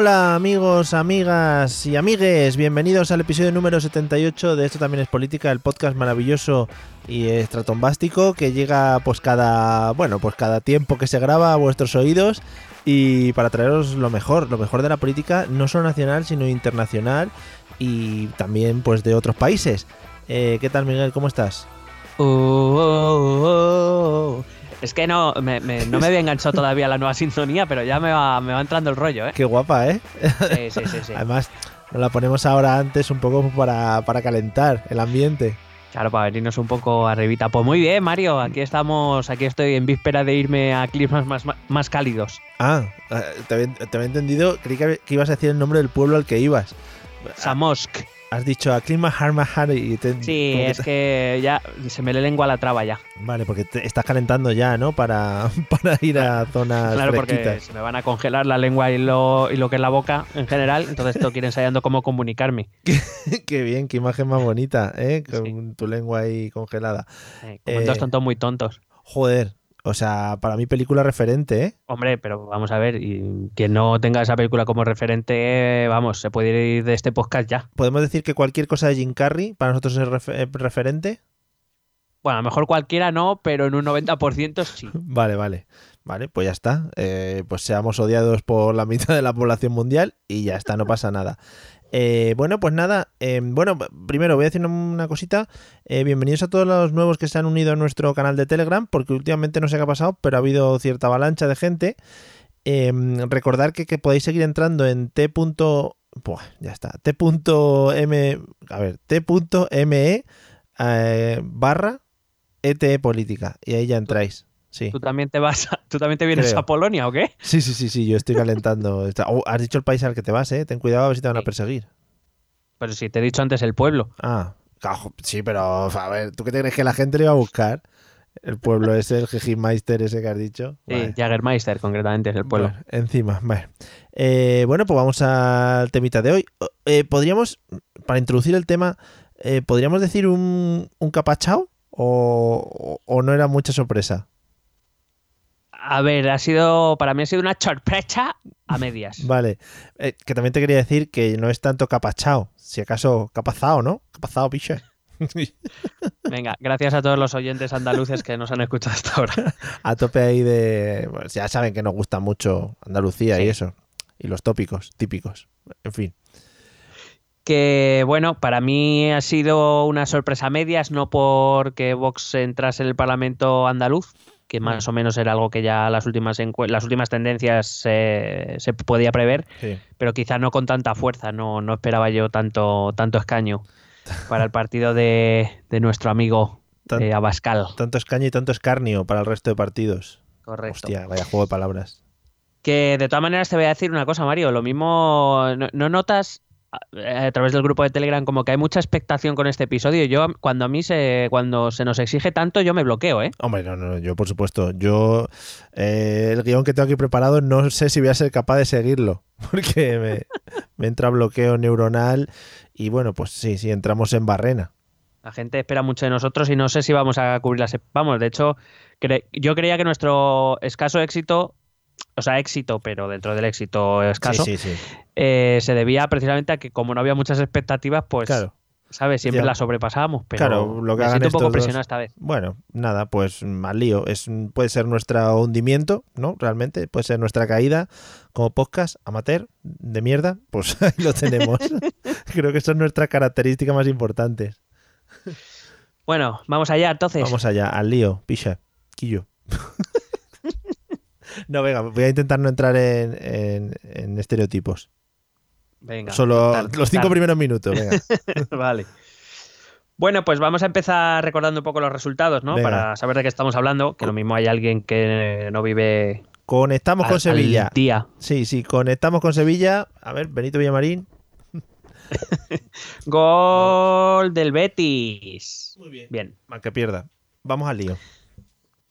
Hola amigos, amigas y amigues, bienvenidos al episodio número 78 de Esto también es política, el podcast maravilloso y estratombástico que llega pues cada, bueno, pues cada tiempo que se graba a vuestros oídos y para traeros lo mejor, lo mejor de la política, no solo nacional, sino internacional y también pues de otros países. Eh, ¿Qué tal Miguel? ¿Cómo estás? Oh, oh, oh. Es que no me, me, no me había enganchado todavía la nueva sintonía, pero ya me va, me va entrando el rollo, ¿eh? Qué guapa, ¿eh? Sí, sí, sí. sí. Además, nos la ponemos ahora antes un poco para, para calentar el ambiente. Claro, para venirnos un poco arribita. Pues muy bien, Mario. Aquí estamos, aquí estoy en víspera de irme a climas más, más, más cálidos. Ah, te había, te había entendido. Creí que, que, ibas a decir el nombre del pueblo al que ibas. Samosk. Has dicho a Clima Harmahari. Te, sí, es que, que, ya se me le lengua la traba ya. Vale, porque te estás calentando ya, ¿no? Para, para ir a zonas Claro, fresquitas. porque se me van a congelar la lengua y lo, y lo que es la boca en general. Entonces tengo que ir ensayando cómo comunicarme. qué bien, qué imagen más bonita, ¿eh? Con Sí. tu lengua ahí congelada. Eh, como Eh, dos tontos muy tontos. Joder, o sea, para mí película referente, ¿eh? Hombre, pero vamos a ver, y quien no tenga esa película como referente, vamos, se puede ir de este podcast ya. ¿Podemos decir que cualquier cosa de Jim Carrey para nosotros es eh, referente? Bueno, a lo mejor cualquiera no, pero en un 90% sí. Vale, vale. Vale, pues ya está. Eh, pues seamos odiados por la mitad de la población mundial y ya está, no pasa nada. Eh, bueno, pues nada. eh, bueno, primero voy a decir una cosita. Eh, bienvenidos a todos los nuevos que se han unido a nuestro canal de Telegram, porque últimamente no sé qué ha pasado, pero ha habido cierta avalancha de gente. Eh, recordar que, que podéis seguir entrando en t. Buah, ya está. T.m. A ver, t.me eh, barra ETE Política. Y ahí ya entráis. Sí. ¿Tú también te vas, a- tú también te vienes Creo. a Polonia o qué? Sí, sí, sí, sí, yo estoy calentando. Oh, has dicho el país al que te vas, ¿eh? Ten cuidado a ver si te van a perseguir. Pero si te he dicho antes el pueblo. Ah, sí, pero a ver, ¿tú qué te crees que la gente le iba a buscar? El pueblo ese, el Jejimeister ese que has dicho. Sí, Vale. Jagermeister concretamente es el pueblo. Bueno, encima, vale. Eh, bueno, pues vamos al temita de hoy. Eh, podríamos, para introducir el tema, eh, ¿podríamos decir un, un capachao? O, o no era mucha sorpresa? A ver, ha sido, para mí ha sido una sorpresa a medias. Vale, Eh, que también te quería decir que no es tanto capachao, si acaso capazao, ¿no? Capazao, piche. Venga, gracias a todos los oyentes andaluces que nos han escuchado hasta ahora. A tope ahí de... bueno, ya saben que nos gusta mucho Andalucía y eso. Y los tópicos, típicos. En fin. Que bueno, para mí ha sido una sorpresa a medias, no porque Vox entrase en el Parlamento andaluz, que más o menos era algo que ya las últimas, las últimas tendencias se- se podía prever, Sí. pero quizá no con tanta fuerza, no, no esperaba yo tanto, tanto escaño para el partido de, de nuestro amigo Tan- eh, Abascal. Tanto escaño y tanto escarnio para el resto de partidos. Correcto. Hostia, vaya juego de palabras. Que de todas maneras te voy a decir una cosa, Mario. Lo mismo, no, no notas a, a través del grupo de Telegram como que hay mucha expectación con este episodio. Yo, cuando a mí se, cuando se nos exige tanto, yo me bloqueo, ¿eh? Hombre, no, no, yo por supuesto. Yo, eh, el guion que tengo aquí preparado, no sé si voy a ser capaz de seguirlo. Porque me, me entra bloqueo neuronal. Y bueno, pues sí, sí, entramos en barrena. La gente espera mucho de nosotros y no sé si vamos a cubrir las. Vamos, de hecho, cre- yo creía que nuestro escaso éxito, o sea, éxito, pero dentro del éxito escaso, Sí, sí, sí. eh, se debía precisamente a que como no había muchas expectativas, pues Claro. ¿sabes? Siempre Ya. la sobrepasamos, pero Claro, lo que me siento un poco dos- presionado esta vez. Bueno, nada, pues mal lío. Es, puede ser nuestro hundimiento, ¿no? Realmente, puede ser nuestra caída como podcast amateur de mierda. Pues ahí lo tenemos. Creo que son nuestras características más importantes. Bueno, vamos allá entonces. Vamos allá, al lío, picha, quillo. no, venga, voy a intentar no entrar en, en- en estereotipos. Venga. Solo tal, los cinco tal. primeros minutos, venga. vale. Bueno, pues vamos a empezar recordando un poco los resultados, ¿no? Venga. Para saber de qué estamos hablando, que lo mismo hay alguien que no vive Conectamos al- con Sevilla. al día. Sí, sí, conectamos con Sevilla. A ver, Benito Villamarín. Gol del Betis. Muy bien. Bien. Mal que pierda. Vamos al lío.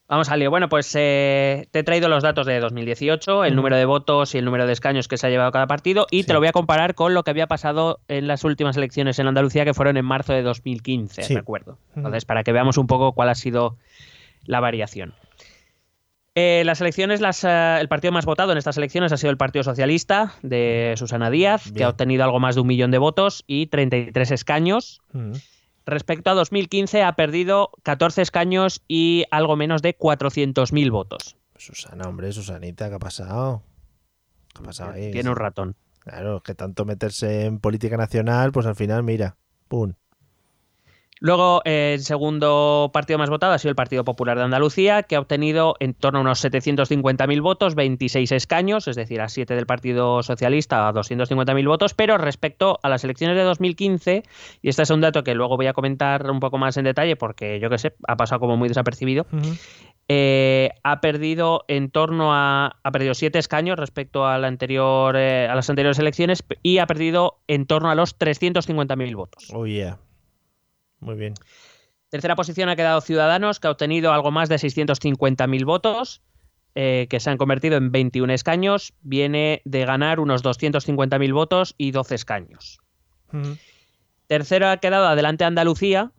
Vamos al lío. Bueno, pues eh, te he traído los datos de 2018, el número de votos y el número de escaños que se ha llevado cada partido y Sí. te lo voy a comparar con lo que había pasado en las últimas elecciones en Andalucía que fueron en marzo de 2015, Sí. recuerdo. Entonces, para que veamos un poco cuál ha sido la variación. Eh, las elecciones, las, eh, el partido más votado en estas elecciones ha sido el Partido Socialista de Susana Díaz, que ha obtenido algo más de un millón de votos y 33 escaños. Mm. Respecto a 2015 ha perdido 14 escaños y algo menos de 400.000 votos. Susana, hombre, Susanita, ¿qué ha pasado? ¿Qué ha pasado ahí? Tiene un ratón. Claro, que tanto meterse en política nacional, pues al final, mira, pum. Luego, el segundo partido más votado ha sido el Partido Popular de Andalucía, que ha obtenido en torno a unos 750.000 votos, 26 escaños, es decir, a 7 del Partido Socialista a 250.000 votos, pero respecto a las elecciones de 2015, y este es un dato que luego voy a comentar un poco más en detalle porque yo que sé, ha pasado como muy desapercibido, eh, ha perdido en torno a ha perdido siete escaños respecto a la anterior eh, a las anteriores elecciones y ha perdido en torno a los 350.000 votos. Oh, yeah. Muy bien. Tercera posición ha quedado Ciudadanos, que ha obtenido algo más de 650.000 votos, eh, que se han convertido en 21 escaños. Viene de ganar unos 250.000 votos y 12 escaños. Tercero ha quedado adelante Andalucía.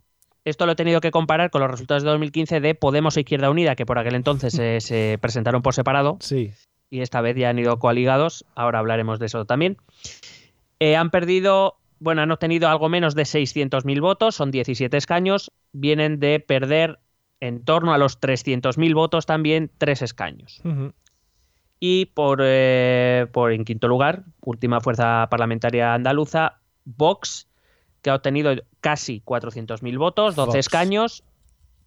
Esto lo he tenido que comparar con los resultados de 2015 de Podemos e Izquierda Unida, que por aquel entonces eh, se presentaron por separado Sí. y esta vez ya han ido coaligados. Ahora hablaremos de eso también. Eh, han perdido, bueno, han obtenido algo menos de 600.000 votos, son 17 escaños. Vienen de perder en torno a los 300.000 votos también, 3 escaños. Y por, eh, por en quinto lugar, última fuerza parlamentaria andaluza, Vox, que ha obtenido casi 400.000 votos, 12 Vox. escaños.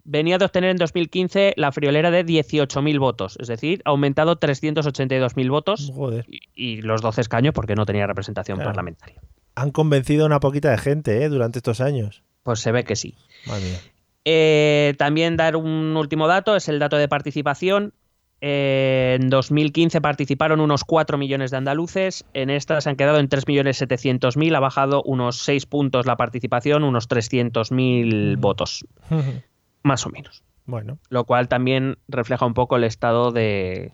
Venía de obtener en 2015 la friolera de 18.000 votos, es decir, ha aumentado 382.000 votos y, y los 12 escaños porque no tenía representación Claro. parlamentaria. Han convencido a una poquita de gente, ¿eh? Durante estos años. Pues se ve que sí. Madre mía. Eh, también dar un último dato, es el dato de participación. Eh, en 2015 participaron unos 4 millones de andaluces, en esta se han quedado en 3.700.000, ha bajado unos 6 puntos la participación, unos 300.000 votos, más o menos. bueno, Lo cual también refleja un poco el estado de,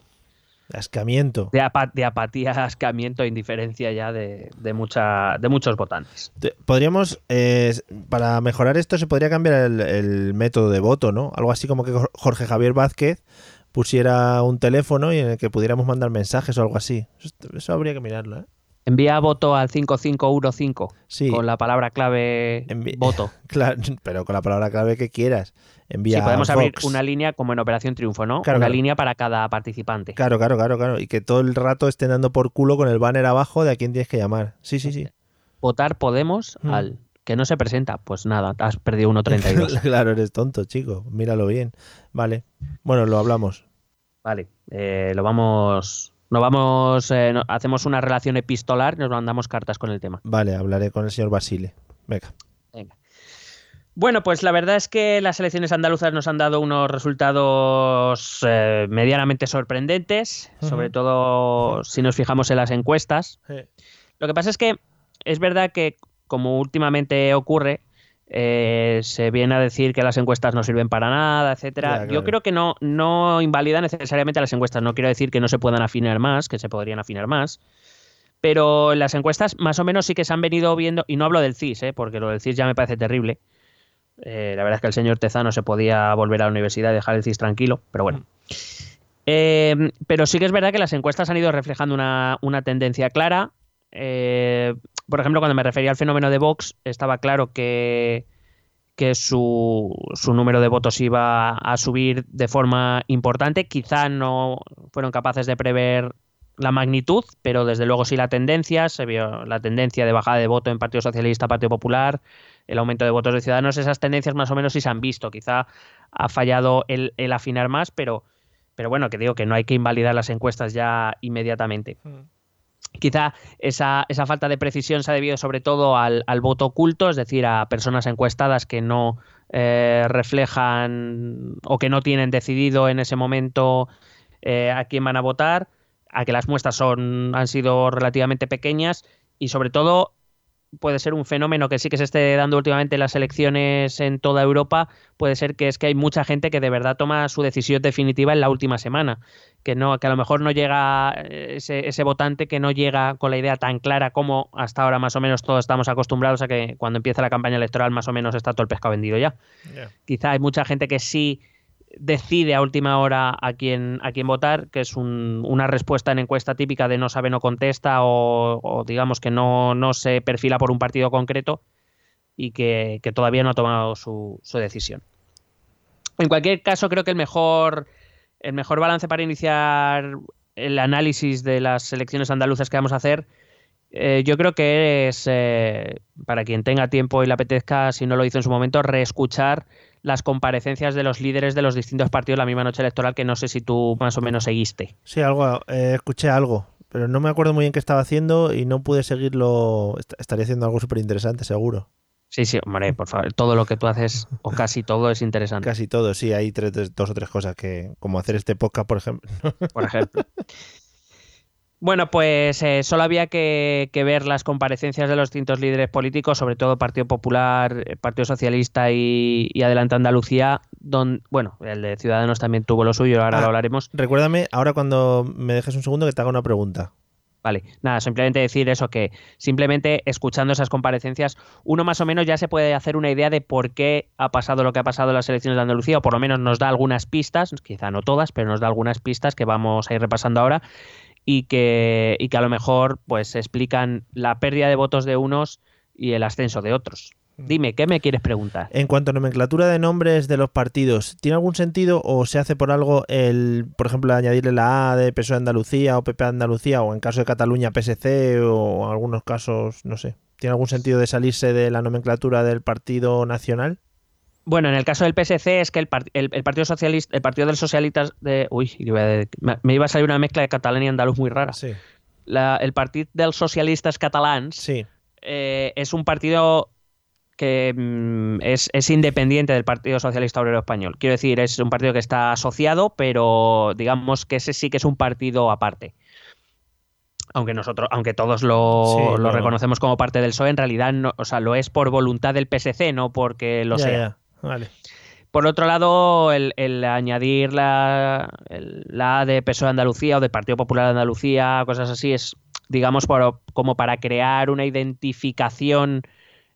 ascamiento. de, apa- de apatía, ascamiento e indiferencia ya de, de, mucha, de muchos votantes. Te- Podríamos, eh, para mejorar esto, se podría cambiar el, el método de voto, ¿no? Algo así como que Jor- Jorge Javier Vázquez pusiera un teléfono y en el que pudiéramos mandar mensajes o algo así. Eso, eso habría que mirarlo, ¿eh? Envía voto al 5515 Sí, con la palabra clave Envi- voto. claro, pero con la palabra clave que quieras. Envía Sí, podemos abrir Vox. una línea como en Operación Triunfo, ¿no? Claro, una claro. línea para cada participante. Claro, claro, claro, claro. Y que todo el rato estén dando por culo con el banner abajo de a quién tienes que llamar. Sí, sí, sí. Votar Podemos Mm. al que no se presenta. Pues nada, has perdido 1.32. claro, eres tonto, chico. Míralo bien. Vale. Bueno, lo hablamos. vale, eh, lo vamos... Vamos, eh, no- hacemos una relación epistolar y nos mandamos cartas con el tema. Vale, hablaré con el señor Basile. Venga. Venga. Bueno, pues la verdad es que las elecciones andaluzas nos han dado unos resultados eh, medianamente sorprendentes, sobre todo si nos fijamos en las encuestas. Lo que pasa es que es verdad que, como últimamente ocurre, eh, se viene a decir que las encuestas no sirven para nada, etcétera. Claro. Yo creo que no, no invalida necesariamente las encuestas. No quiero decir que no se puedan afinar más, que se podrían afinar más. Pero las encuestas más o menos sí que se han venido viendo, y no hablo del CIS, ¿eh? porque lo del CIS ya me parece terrible. Eh, la verdad es que el señor Tezano se podía volver a la universidad y dejar el CIS tranquilo, pero bueno. Eh, pero sí que es verdad que las encuestas han ido reflejando una, una tendencia clara. Eh, por ejemplo, cuando me refería al fenómeno de Vox, estaba claro que, que su, su, número de votos iba a subir de forma importante. Quizá no fueron capaces de prever la magnitud, pero desde luego sí la tendencia. Se vio la tendencia de bajada de voto en Partido Socialista, Partido Popular, el aumento de votos de Ciudadanos. Esas tendencias más o menos sí se han visto. Quizá ha fallado el, afinar más, pero, pero bueno, que digo que no hay que invalidar las encuestas ya inmediatamente. Mm. Quizá esa, esa, falta de precisión se ha debido sobre todo al, voto oculto, es decir, a personas encuestadas que no eh, reflejan o que no tienen decidido en ese momento eh, a quién van a votar, a que las muestras son, han sido relativamente pequeñas y sobre todo puede ser un fenómeno que sí que se esté dando últimamente en las elecciones en toda Europa, puede ser que es que hay mucha gente que de verdad toma su decisión definitiva en la última semana, que no que a lo mejor no llega eh, ese, ese votante que no llega con la idea tan clara como hasta ahora más o menos todos estamos acostumbrados a que cuando empieza la campaña electoral más o menos está todo el pescado vendido ya. Quizá hay mucha gente que sí decide a última hora a quién, a quién votar, que es una respuesta en encuesta típica de no sabe, no contesta o, digamos que no, no, se perfila por un partido concreto y que, todavía no ha tomado su, decisión. En cualquier caso, creo que el mejor, el mejor balance para iniciar el análisis de las elecciones andaluzas que vamos a hacer, eh, yo creo que es, eh, para quien tenga tiempo y le apetezca, si no lo hizo en su momento, reescuchar las comparecencias de los líderes de los distintos partidos la misma noche electoral que no sé si tú más o menos seguiste. Sí, algo, eh, escuché algo, pero no me acuerdo muy bien qué estaba haciendo y no pude seguirlo. Estaría haciendo algo súper interesante, seguro. Sí, sí, hombre, por favor, todo lo que tú haces, o casi todo, es interesante. Casi todo, sí, hay tres, dos o tres cosas que, como hacer este podcast, por ejemplo. Por ejemplo. Bueno, pues eh, solo había que, ver las comparecencias de los distintos líderes políticos, sobre todo Partido Popular, eh, Partido Socialista y, Adelante Andalucía, donde, bueno, el de Ciudadanos también tuvo lo suyo, ahora lo ah, hablaremos. Recuérdame, ahora cuando me dejes un segundo, que te haga una pregunta. Vale, nada, simplemente decir eso, que simplemente escuchando esas comparecencias, uno más o menos ya se puede hacer una idea de por qué ha pasado lo que ha pasado en las elecciones de Andalucía, o por lo menos nos da algunas pistas, quizá no todas, pero nos da algunas pistas que vamos a ir repasando ahora y que, y que a lo mejor pues explican la pérdida de votos de unos y el ascenso de otros. Mm. Dime, ¿qué me quieres preguntar? En cuanto a nomenclatura de nombres de los partidos, ¿tiene algún sentido o se hace por algo el, por ejemplo, añadirle la A de PSOE Andalucía o PP Andalucía o en caso de Cataluña PSC o en algunos casos, no sé? ¿Tiene algún sentido de salirse de la nomenclatura del partido nacional? Bueno, en el caso del PSC es que el, Partido Socialista, el Partido del Socialistas de, uy, me iba a salir una mezcla de catalán y andaluz muy rara. Sí. el Partido del Socialistas Catalans sí. Eh, es un partido que mm, es, independiente del Partido Socialista Obrero Español. Quiero decir, es un partido que está asociado, pero digamos que ese sí que es un partido aparte. Aunque nosotros, aunque todos lo, reconocemos como parte del PSOE, en realidad no, o sea, lo es por voluntad del PSC, no porque lo sea. Por otro lado, el, añadir la, la de PSOE de Andalucía o de Partido Popular de Andalucía, cosas así, es, digamos, como para crear una identificación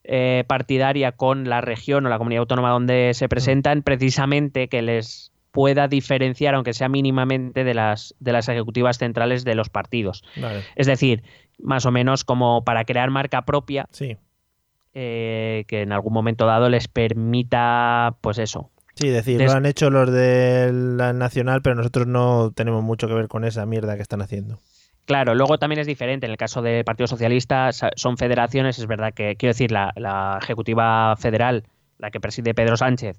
eh, partidaria con la región o la comunidad autónoma donde se presentan, precisamente que les pueda diferenciar, aunque sea mínimamente, de las, de las ejecutivas centrales de los partidos. Es decir, más o menos como para crear marca propia. Sí eh, que en algún momento dado les permita, pues eso. Sí, decir, lo han hecho los de la Nacional, pero nosotros no tenemos mucho que ver con esa mierda que están haciendo. Claro, luego también es diferente. En el caso del Partido Socialista son federaciones, es verdad que, quiero decir, la, Ejecutiva Federal, la que preside Pedro Sánchez,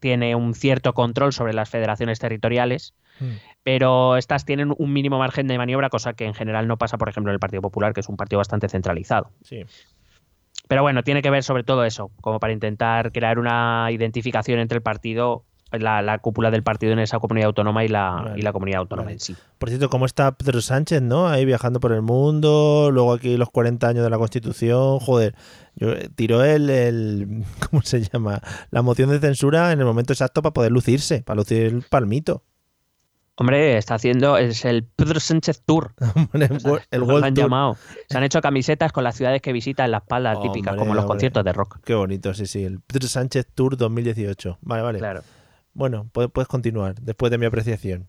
tiene un cierto control sobre las federaciones territoriales, mm. pero estas tienen un mínimo margen de maniobra, cosa que en general no pasa, por ejemplo, en el Partido Popular, que es un partido bastante centralizado. Sí. Pero bueno, tiene que ver sobre todo eso, como para intentar crear una identificación entre el partido, la, cúpula del partido en esa comunidad autónoma y la, y la comunidad autónoma en sí. Por cierto, ¿cómo está Pedro Sánchez, no? Ahí viajando por el mundo, luego aquí los 40 años de la Constitución, joder, yo, eh, tiró el, el, ¿cómo se llama? La moción de censura en el momento exacto para poder lucirse, para lucir el palmito. Hombre, está haciendo, es el Pedro Sánchez Tour. el, World han llamado. Se han hecho camisetas con las ciudades que visita en la espalda, típicas, como los conciertos de rock. Qué bonito, sí, sí. El Pedro Sánchez Tour 2018. Vale, vale. Claro. Bueno, puedes, puedes continuar después de mi apreciación.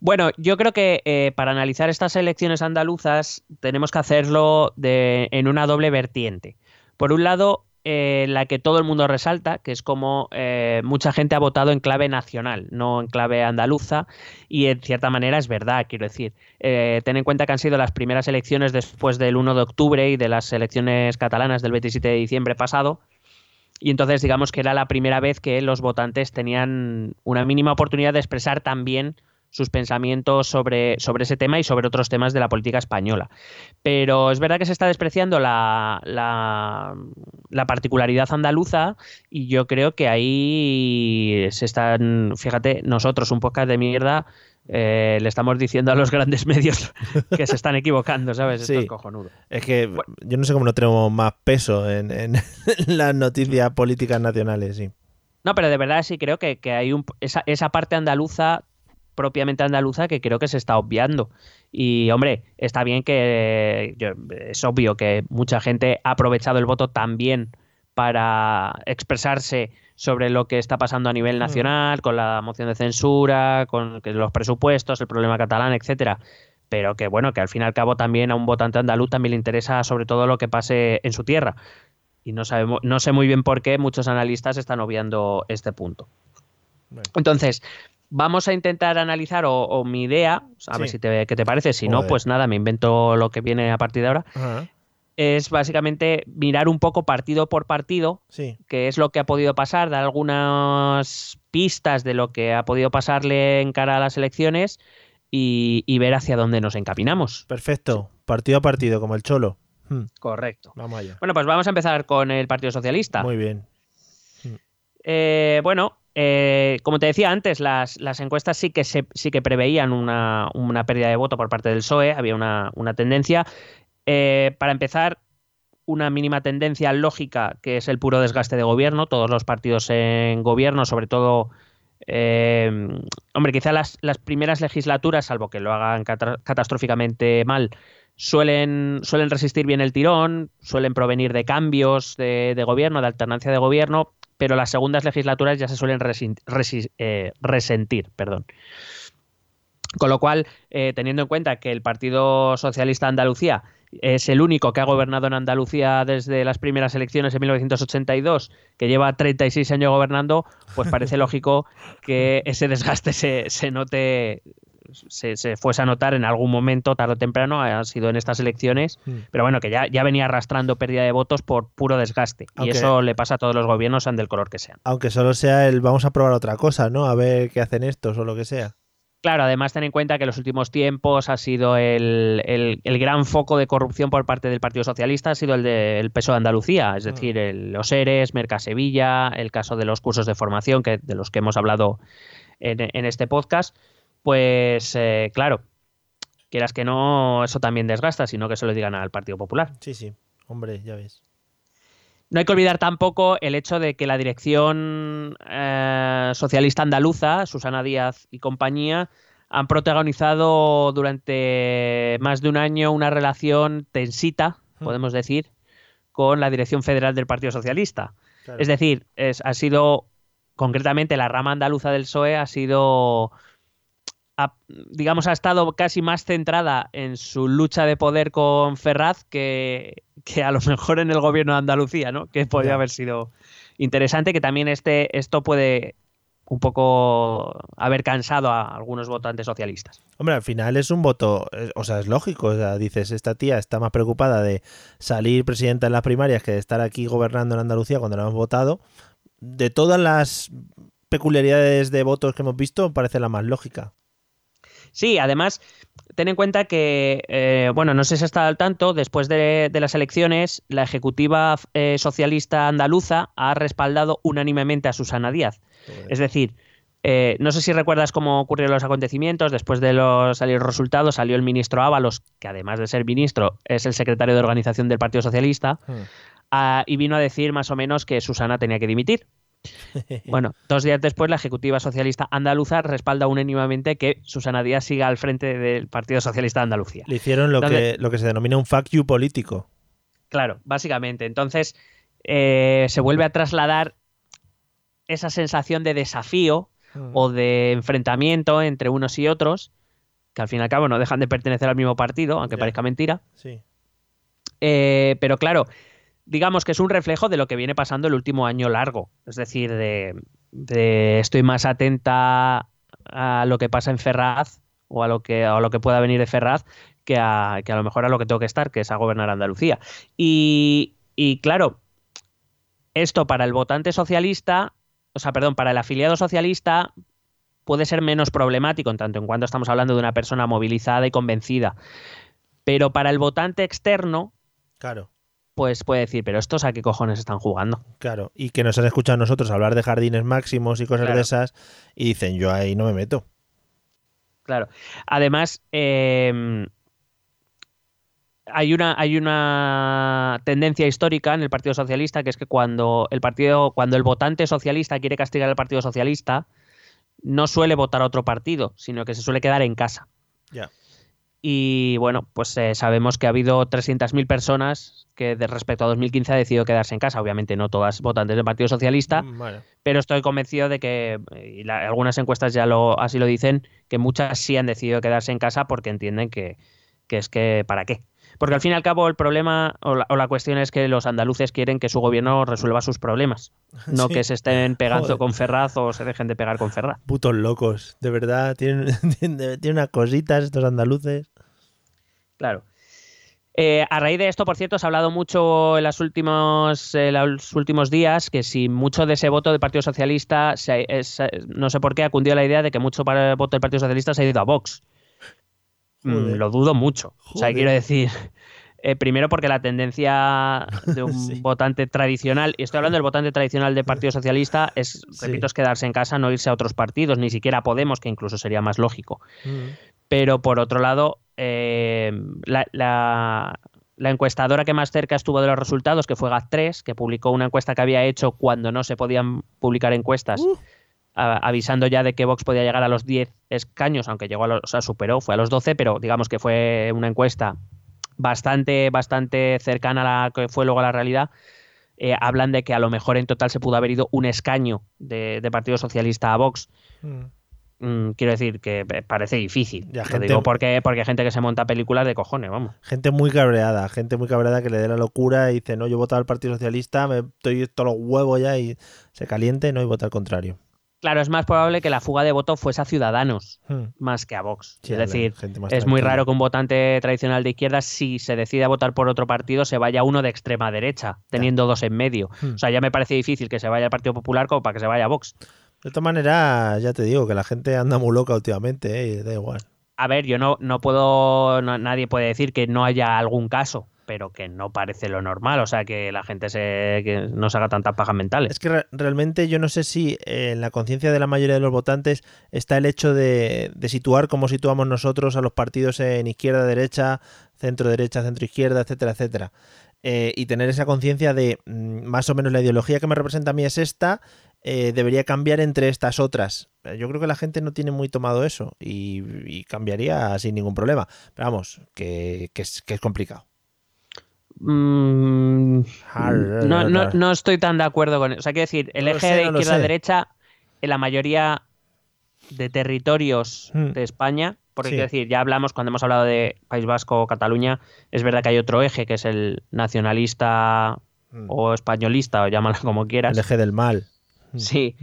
Bueno, yo creo que eh, para analizar estas elecciones andaluzas tenemos que hacerlo de, en una doble vertiente. Por un lado, eh, la que todo el mundo resalta, que es como eh, mucha gente ha votado en clave nacional, no en clave andaluza, y en cierta manera es verdad, quiero decir. Eh, ten en cuenta que han sido las primeras elecciones después del 1 de octubre y de las elecciones catalanas del 27 de diciembre pasado, y entonces digamos que era la primera vez que los votantes tenían una mínima oportunidad de expresar también sus pensamientos sobre, sobre ese tema y sobre otros temas de la política española. Pero es verdad que se está despreciando la, la, particularidad andaluza y yo creo que ahí se están, fíjate, nosotros, un podcast de mierda, eh, le estamos diciendo a los grandes medios que se están equivocando, ¿sabes? Esto es cojonudo. Es que yo no sé cómo no tenemos más peso en, en las noticias políticas nacionales, sí. No, pero de verdad sí creo que, que hay un, esa, esa parte andaluza propiamente andaluza que creo que se está obviando. Y hombre, está bien que es obvio que mucha gente ha aprovechado el voto también para expresarse sobre lo que está pasando a nivel mm. nacional, con la moción de censura, con los presupuestos, el problema catalán, etcétera. Pero que bueno, que al fin y al cabo también a un votante andaluz también le interesa sobre todo lo que pase en su tierra. Y no sabemos, no sé muy bien por qué muchos analistas están obviando este punto. Entonces, vamos a intentar analizar, o, mi idea, a ver si te, qué te parece, si no, pues nada, me invento lo que viene a partir de ahora. Es básicamente mirar un poco partido por partido, qué es lo que ha podido pasar, dar algunas pistas de lo que ha podido pasarle en cara a las elecciones y, ver hacia dónde nos encaminamos. Perfecto, partido a partido, como el cholo. Hmm. Correcto. Vamos allá. Bueno, pues vamos a empezar con el Partido Socialista. Muy bien. Eh, bueno, eh, como te decía antes, las, encuestas sí que, sí que preveían una, pérdida de voto por parte del PSOE, había una, tendencia. Eh, para empezar, una mínima tendencia lógica que es el puro desgaste de gobierno, todos los partidos en gobierno, sobre todo, eh, hombre, quizá las, primeras legislaturas, salvo que lo hagan catastróficamente mal, suelen resistir bien el tirón, suelen provenir de cambios de gobierno, de alternancia de gobierno, pero las segundas legislaturas ya se suelen eh, resentir. Perdón. Con lo cual, eh, teniendo en cuenta que el Partido Socialista de Andalucía es el único que ha gobernado en Andalucía desde las primeras elecciones en 1982, que lleva 36 años gobernando, pues parece lógico que ese desgaste se, se note se, fuese a notar en algún momento, tarde o temprano, ha sido en estas elecciones, mm. pero bueno, que ya, ya venía arrastrando pérdida de votos por puro desgaste. y eso le pasa a todos los gobiernos, sean del color que sean. Aunque solo sea el vamos a probar otra cosa, ¿no? A ver qué hacen estos o lo que sea. Claro, además ten en cuenta que en los últimos tiempos ha sido el, gran foco de corrupción por parte del Partido Socialista, ha sido el del peso de Andalucía, es mm. decir, los ERES, Mercasevilla, el caso de los cursos de formación, que, de los que hemos hablado en este podcast pues eh, claro, quieras que no, eso también desgasta, sino que se lo digan al Partido Popular. Sí, sí, hombre, ya ves. No hay que olvidar tampoco el hecho de que la dirección eh, socialista andaluza, Susana Díaz y compañía, han protagonizado durante más de un año una relación tensita, podemos decir, con la dirección federal del Partido Socialista. Es decir, ha sido, concretamente la rama andaluza del PSOE ha sido digamos, ha estado casi más centrada en su lucha de poder con Ferraz que, que a lo mejor en el gobierno de Andalucía, ¿no? Que podría haber sido interesante, que también este, esto puede un poco haber cansado a algunos votantes socialistas. Hombre, al final es un voto, o sea, es lógico, o sea, dices, esta tía está más preocupada de salir presidenta en las primarias que de estar aquí gobernando en Andalucía cuando la hemos votado. De todas las peculiaridades de votos que hemos visto, parece la más lógica. Sí, además, ten en cuenta que, eh, bueno, no sé si está al tanto, después de, las elecciones, la Ejecutiva eh, Socialista Andaluza ha respaldado unánimemente a Susana Díaz. Es decir, eh, no sé si recuerdas cómo ocurrieron los acontecimientos. Después de los, salir los resultados, salió el ministro Ábalos, que además de ser ministro, es el secretario de organización del Partido Socialista, hmm. y vino a decir más o menos que Susana tenía que dimitir. Bueno, dos días después, la Ejecutiva Socialista Andaluza respalda unánimemente que Susana Díaz siga al frente del Partido Socialista de Andalucía. Le hicieron lo, que, lo que se denomina un fuck you político. Claro, básicamente. Entonces, eh, se vuelve a trasladar esa sensación de desafío Mm. o de enfrentamiento entre unos y otros, que al fin y al cabo no dejan de pertenecer al mismo partido, aunque parezca mentira. Sí. Eh, pero claro, digamos que es un reflejo de lo que viene pasando el último año largo. Es decir, de, estoy más atenta a lo que pasa en Ferraz o a lo que, a lo que pueda venir de Ferraz que a, que a lo mejor a lo que tengo que estar, que es a gobernar Andalucía. Y, y claro, esto para el votante socialista, o sea, perdón, para el afiliado socialista puede ser menos problemático en tanto en cuanto estamos hablando de una persona movilizada y convencida. Pero para el votante externo, Claro. Pues puede decir, pero estos a qué cojones están jugando. Claro, y que nos han escuchado a nosotros hablar de jardines máximos y cosas Claro. de esas, y dicen, yo ahí no me meto. Claro. Además, eh, hay una, hay una tendencia histórica en el Partido Socialista que es que cuando el partido, cuando el votante socialista quiere castigar al Partido Socialista, no suele votar a otro partido, sino que se suele quedar en casa. Ya. Y bueno, pues eh, sabemos que ha habido 300.000 personas que de respecto a 2015 ha decidido quedarse en casa. Obviamente no todas votantes del Partido Socialista, Mm, pero estoy convencido de que, y la- algunas encuestas ya lo, así lo dicen, que muchas sí han decidido quedarse en casa porque entienden que, que es que, ¿para qué? Porque al fin y al cabo el problema o la, o la cuestión es que los andaluces quieren que su gobierno resuelva sus problemas, no Sí. que se estén pegando Joder. con Ferraz o se dejen de pegar con Ferraz. putos locos, de verdad, tienen, unas cositas estos andaluces. Claro. Eh, a raíz de esto, por cierto, se ha hablado mucho en los últimos, eh, los últimos días que si mucho de ese voto del Partido Socialista, se- es- no sé por qué, ha cundido la idea de que mucho para el voto del Partido Socialista se ha ido a Vox. Mm, Joder. lo dudo mucho. O sea, quiero decir, eh, primero porque la tendencia de un Sí. votante tradicional, y estoy hablando del votante tradicional del Partido Socialista, es, Sí. repito, es quedarse en casa, no irse a otros partidos, ni siquiera a Podemos, que incluso sería más lógico. Mm. Pero por otro lado, eh, la, la- la encuestadora que más cerca estuvo de los resultados, que fue GAT3, que publicó una encuesta que había hecho cuando no se podían publicar encuestas, Uh. A- avisando ya de que Vox podía llegar a los 10 escaños, aunque llegó a los, o sea, superó, fue a los 12, pero digamos que fue una encuesta bastante, bastante cercana a la que fue luego a la realidad. Eh, hablan de que a lo mejor en total se pudo haber ido un escaño de, de Partido Socialista a Vox. Mm. Mm, quiero decir que eh, parece difícil. Ya, gente- digo porque, porque hay gente que se monta películas de cojones, vamos. Gente muy cabreada, gente muy cabreada que le dé la locura y dice, no, yo he votado al Partido Socialista, me estoy todos los huevos ya y se caliente, no, y vota al contrario. Claro, es más probable que la fuga de voto fuese a Ciudadanos Mm. más que a Vox. Sí, es decir, es muy raro que un votante tradicional de izquierda, si se decide a votar por otro partido, se vaya uno de extrema derecha, teniendo dos en medio. Hmm. O sea, ya me parece difícil que se vaya al Partido Popular como para que se vaya a Vox. De todas maneras, ya te digo que la gente anda muy loca últimamente, ¿eh? y da igual. A ver, yo no, no puedo, no- nadie puede decir que no haya algún caso, pero que no parece lo normal. O sea, que la gente se, no se haga tantas pajas mentales. Es que re- realmente yo no sé si eh, en la conciencia de la mayoría de los votantes está el hecho de, situar como situamos nosotros a los partidos en izquierda, derecha, centro, derecha, centro, izquierda, etcétera, etcétera. Eh, y tener esa conciencia de mm, más o menos la ideología que me representa a mí es esta, eh, debería cambiar entre estas otras. Yo creo que la gente no tiene muy tomado eso y, cambiaría sin ningún problema. Pero vamos, que es complicado. Mm, no, no, no estoy tan de acuerdo con eso. O sea, quiero decir, el No eje sé, de izquierda-derecha en la mayoría de territorios Hmm. de España, porque Sí. quiero decir, ya hablamos cuando hemos hablado de País Vasco o Cataluña, es verdad que hay otro eje que es el nacionalista Mm. o españolista, o llámalo como quieras. El eje del mal. Mm. Sí,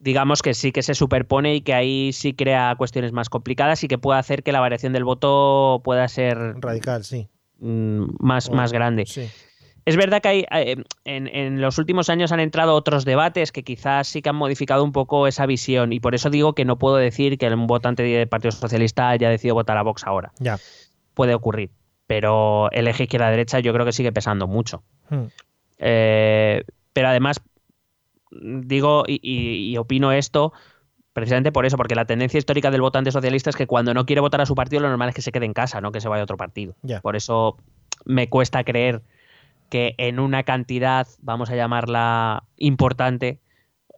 digamos que sí que se superpone y que ahí sí crea cuestiones más complicadas y que puede hacer que la variación del voto pueda ser Radical, sí. Mm, más, más grande. Sí. Es verdad que hay, eh, en, en los últimos años han entrado otros debates que quizás sí que han modificado un poco esa visión y por eso digo que no puedo decir que un votante del Partido Socialista haya decidido votar a Vox ahora. Ya. Puede ocurrir, pero el eje izquierda-derecha yo creo que sigue pesando mucho. Mm. Eh, pero además, digo y, y- y opino esto precisamente por eso, porque la tendencia histórica del votante socialista es que cuando no quiere votar a su partido, lo normal es que se quede en casa, no que se vaya a otro partido. Por eso me cuesta creer que en una cantidad, vamos a llamarla importante,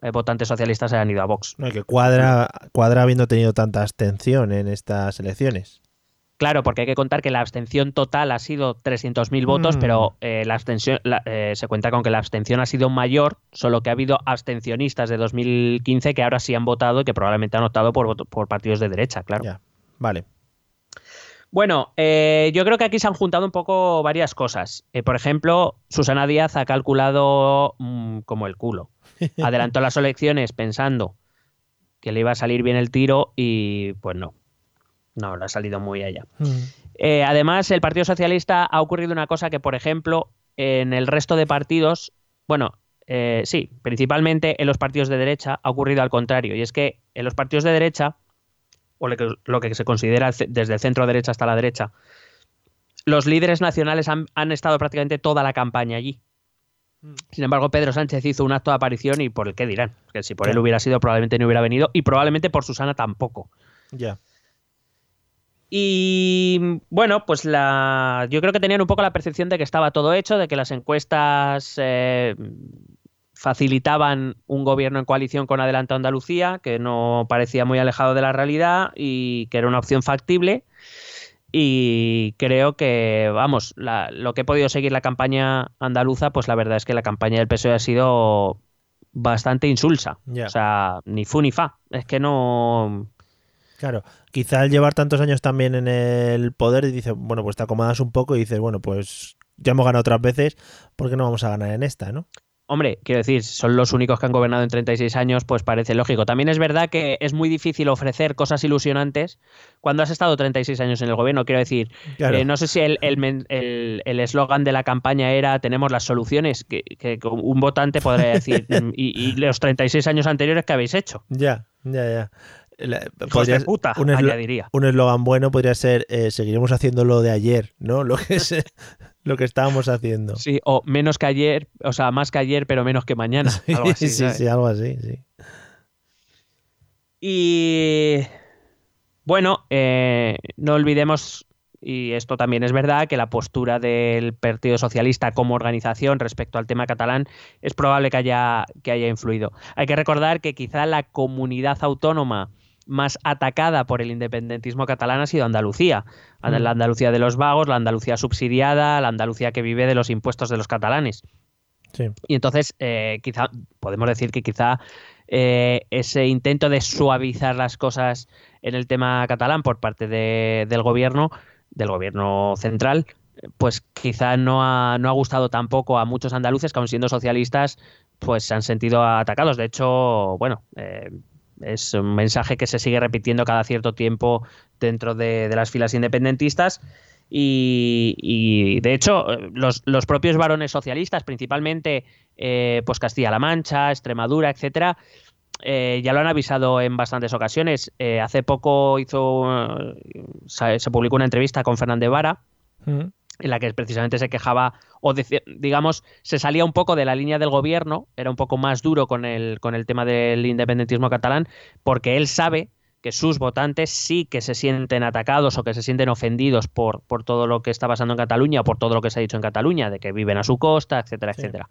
eh, votantes socialistas hayan ido a Vox. No, que cuadra, cuadra habiendo tenido tanta abstención en estas elecciones. Claro, porque hay que contar que la abstención total ha sido 300.000 votos, Mm. pero eh, la abstención la- eh, se cuenta con que la abstención ha sido mayor, solo que ha habido abstencionistas de 2015 que ahora sí han votado y que probablemente han optado por, por partidos de derecha, claro. Ya, vale. Bueno, eh, yo creo que aquí se han juntado un poco varias cosas. Eh, por ejemplo, Susana Díaz ha calculado mm, como el culo. Adelantó las elecciones pensando que le iba a salir bien el tiro y pues no. No, le ha salido muy allá. Mm. Eh, además, el Partido Socialista ha ocurrido una cosa que, por ejemplo, en el resto de partidos, bueno, eh, sí, principalmente en los partidos de derecha ha ocurrido al contrario. Y es que en los partidos de derecha, o lo que, lo que se considera desde el centro derecha hasta la derecha, los líderes nacionales han, han estado prácticamente toda la campaña allí. Sin embargo, Pedro Sánchez hizo un acto de aparición y por el qué dirán. Que si por él hubiera sido, probablemente no hubiera venido y probablemente por Susana tampoco. Ya. Y bueno, pues la, yo creo que tenían un poco la percepción de que estaba todo hecho, de que las encuestas eh, facilitaban un gobierno en coalición con Adelante Andalucía, que no parecía muy alejado de la realidad y que era una opción factible. Y creo que, vamos, la- lo que he podido seguir la campaña andaluza, pues la verdad es que la campaña del PSOE ha sido bastante insulsa. O sea, ni fu ni fa. Es que no. Claro, quizá al llevar tantos años también en el poder, y dices, bueno, pues te acomodas un poco y dices, bueno, pues ya hemos ganado otras veces, ¿por qué no vamos a ganar en esta, no? Hombre, quiero decir, son los únicos que han gobernado en 36 años, pues parece lógico. También es verdad que es muy difícil ofrecer cosas ilusionantes cuando has estado 36 años en el gobierno. Quiero decir, Claro. eh, no sé si el el men- el el eslogan de la campaña era tenemos las soluciones, que, que un votante podría decir, "Mm, y, y los 36 años anteriores que habéis hecho. Ya, ya, ya. La- podría- de puta, un añadiría. un eslogan bueno podría ser eh, seguiremos haciendo lo de ayer, ¿no? Lo que es, lo que estábamos haciendo. Sí, o menos que ayer, o sea, más que ayer, pero menos que mañana. Algo así, sí, ¿sabes? sí, algo así, sí. Y bueno, eh, no olvidemos, y esto también es verdad, que la postura del Partido Socialista como organización respecto al tema catalán es probable que haya, que haya influido. Hay que recordar que quizá la comunidad autónoma más atacada por el independentismo catalán ha sido Andalucía. Mm. La Andalucía de los vagos, la Andalucía subsidiada, la Andalucía que vive de los impuestos de los catalanes. Sí. Y entonces, eh, quizá, podemos decir que quizá eh, ese intento de suavizar las cosas en el tema catalán por parte de- del gobierno, del gobierno central, pues quizá no ha, no ha gustado tampoco a muchos andaluces que, aun siendo socialistas, pues se han sentido atacados. De hecho, bueno, eh, es un mensaje que se sigue repitiendo cada cierto tiempo dentro de, de las filas independentistas. Y, de hecho, los, los propios varones socialistas, principalmente eh, pues Castilla-La Mancha, Extremadura, etcétera, eh, ya lo han avisado en bastantes ocasiones. Eh, hace poco hizo se, se publicó una entrevista con Fernández Vara Mm. En la que precisamente se quejaba o decía- digamos se salía un poco de la línea del gobierno, era un poco más duro con el con el tema del independentismo catalán, porque él sabe que sus votantes sí que se sienten atacados o que se sienten ofendidos por, por todo lo que está pasando en Cataluña o por todo lo que se ha dicho en Cataluña, de que viven a su costa, etcétera, Sí. etcétera.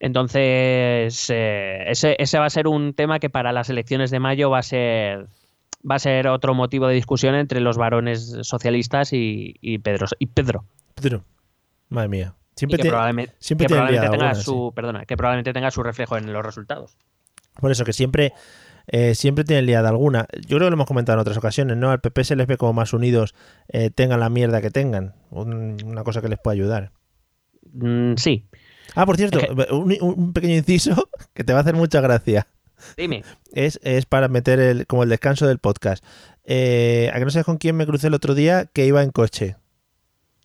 Entonces, eh, ese, ese va a ser un tema que para las elecciones de mayo va a ser va a ser otro motivo de discusión entre los varones socialistas y, y Pedro y Pedro. Madre mía. Siempre que te- probablemente, siempre que tiene probablemente liada tenga alguna, su perdona, que probablemente tenga su reflejo en los resultados. Por eso que siempre, eh, siempre tienen liada alguna. Yo creo que lo hemos comentado en otras ocasiones, ¿no? Al PP se les ve como más unidos, eh, tengan la mierda que tengan. Un- una cosa que les puede ayudar. Mm, sí, Ah, por cierto, Es un, un pequeño inciso que te va a hacer mucha gracia. dime. Es, es para meter el, como el descanso del podcast. Eh, ¿A que no sabes con quién me crucé el otro día que iba en coche?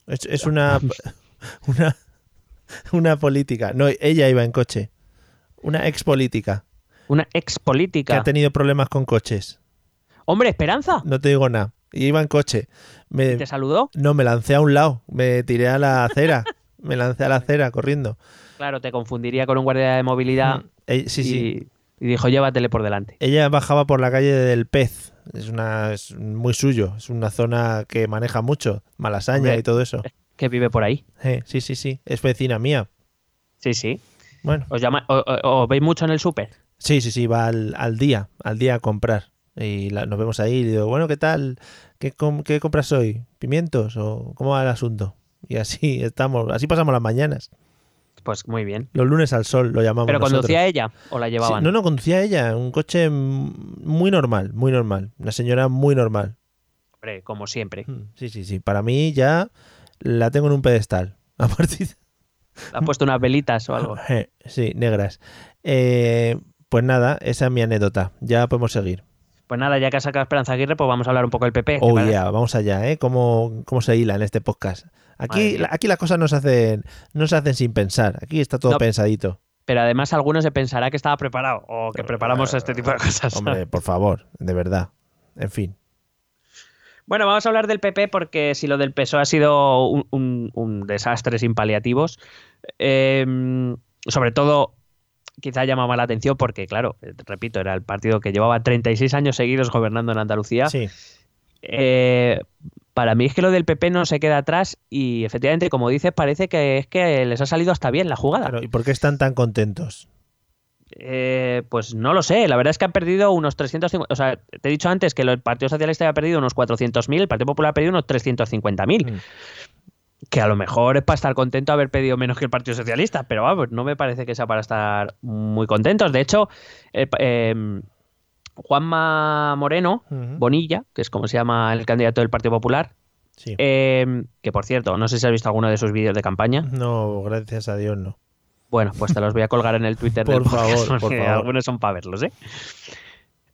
Es, es una, una, una política. No, ella iba en coche. Una ex política Una ex que política. ha tenido problemas con coches. Hombre, Esperanza. No te digo nada. Y iba en coche. Me, ¿Te saludó? no, me lancé a un lado. Me tiré a la acera. me lancé a la acera corriendo. Claro, te confundiría con un guardia de movilidad Eh, sí, sí. Y, dijo, llévatele por delante. Ella bajaba por la calle del Pez. Es una es muy suyo. Es una zona que maneja mucho. Malasaña Hombre. y todo eso. Que vive por ahí. Eh, sí, sí, sí. Es vecina mía. Sí, sí. Bueno. ¿Os, llama, o, o- os veis mucho en el súper? Sí, sí, sí. Va al, al día. Al día a comprar. Y la- nos vemos ahí. Y digo, bueno, ¿qué tal? ¿qué, com- qué compras hoy? ¿Pimientos o cómo va el asunto? Y así estamos, así pasamos las mañanas. Pues muy bien. Los lunes al sol lo llamamos ¿Pero nosotros. conducía ella o la Sí, llevaban? no, no, conducía ella, un coche muy normal, muy normal, una señora muy normal. Hombre, como siempre. Mm, Sí, sí, sí, para mí ya la tengo en un pedestal. A partir ¿Le ha puesto unas velitas o algo? Sí, negras. Eh, pues nada, esa es mi anécdota. Ya podemos seguir. Pues nada, ya que has sacado Esperanza Aguirre, pues vamos a hablar un poco del PP. ¿te Oh, yeah, vamos allá, ¿eh? ¿Cómo, cómo se hila en este podcast? Aquí, aquí las cosas no se, hacen, no se hacen sin pensar. Aquí está todo No. pensadito. Pero además alguno se pensará que estaba preparado o que preparamos este tipo de cosas. Hombre, por favor, de verdad. En fin. Bueno, vamos a hablar del PP porque si lo del PSOE ha sido un, un- un desastre sin paliativos, eh, sobre todo quizá llamaba la atención porque, claro, repito, era el partido que llevaba 36 años seguidos gobernando en Andalucía. Sí. Eh, para mí es que lo del PP no se queda atrás y efectivamente, como dices, parece que es que les ha salido hasta bien la jugada. Claro, ¿Y por qué están tan contentos? Eh, pues no lo sé, la verdad es que han perdido unos 350, o sea, te he dicho antes que el Partido Socialista había perdido unos 400.000, el Partido Popular ha perdido unos 350.000, Mm. que a lo mejor es para estar contento haber pedido menos que el Partido Socialista, pero vamos, no me parece que sea para estar muy contentos. De hecho, eh, eh, Juanma Moreno. Bonilla, que es como se llama el candidato del Partido Popular, Sí. eh, que por cierto, no sé si has visto alguno de sus vídeos de campaña. No, gracias a Dios no. Bueno, pues te los voy a colgar en el Twitter del Por podcast, favor, por favor. algunos son para verlos, ¿eh?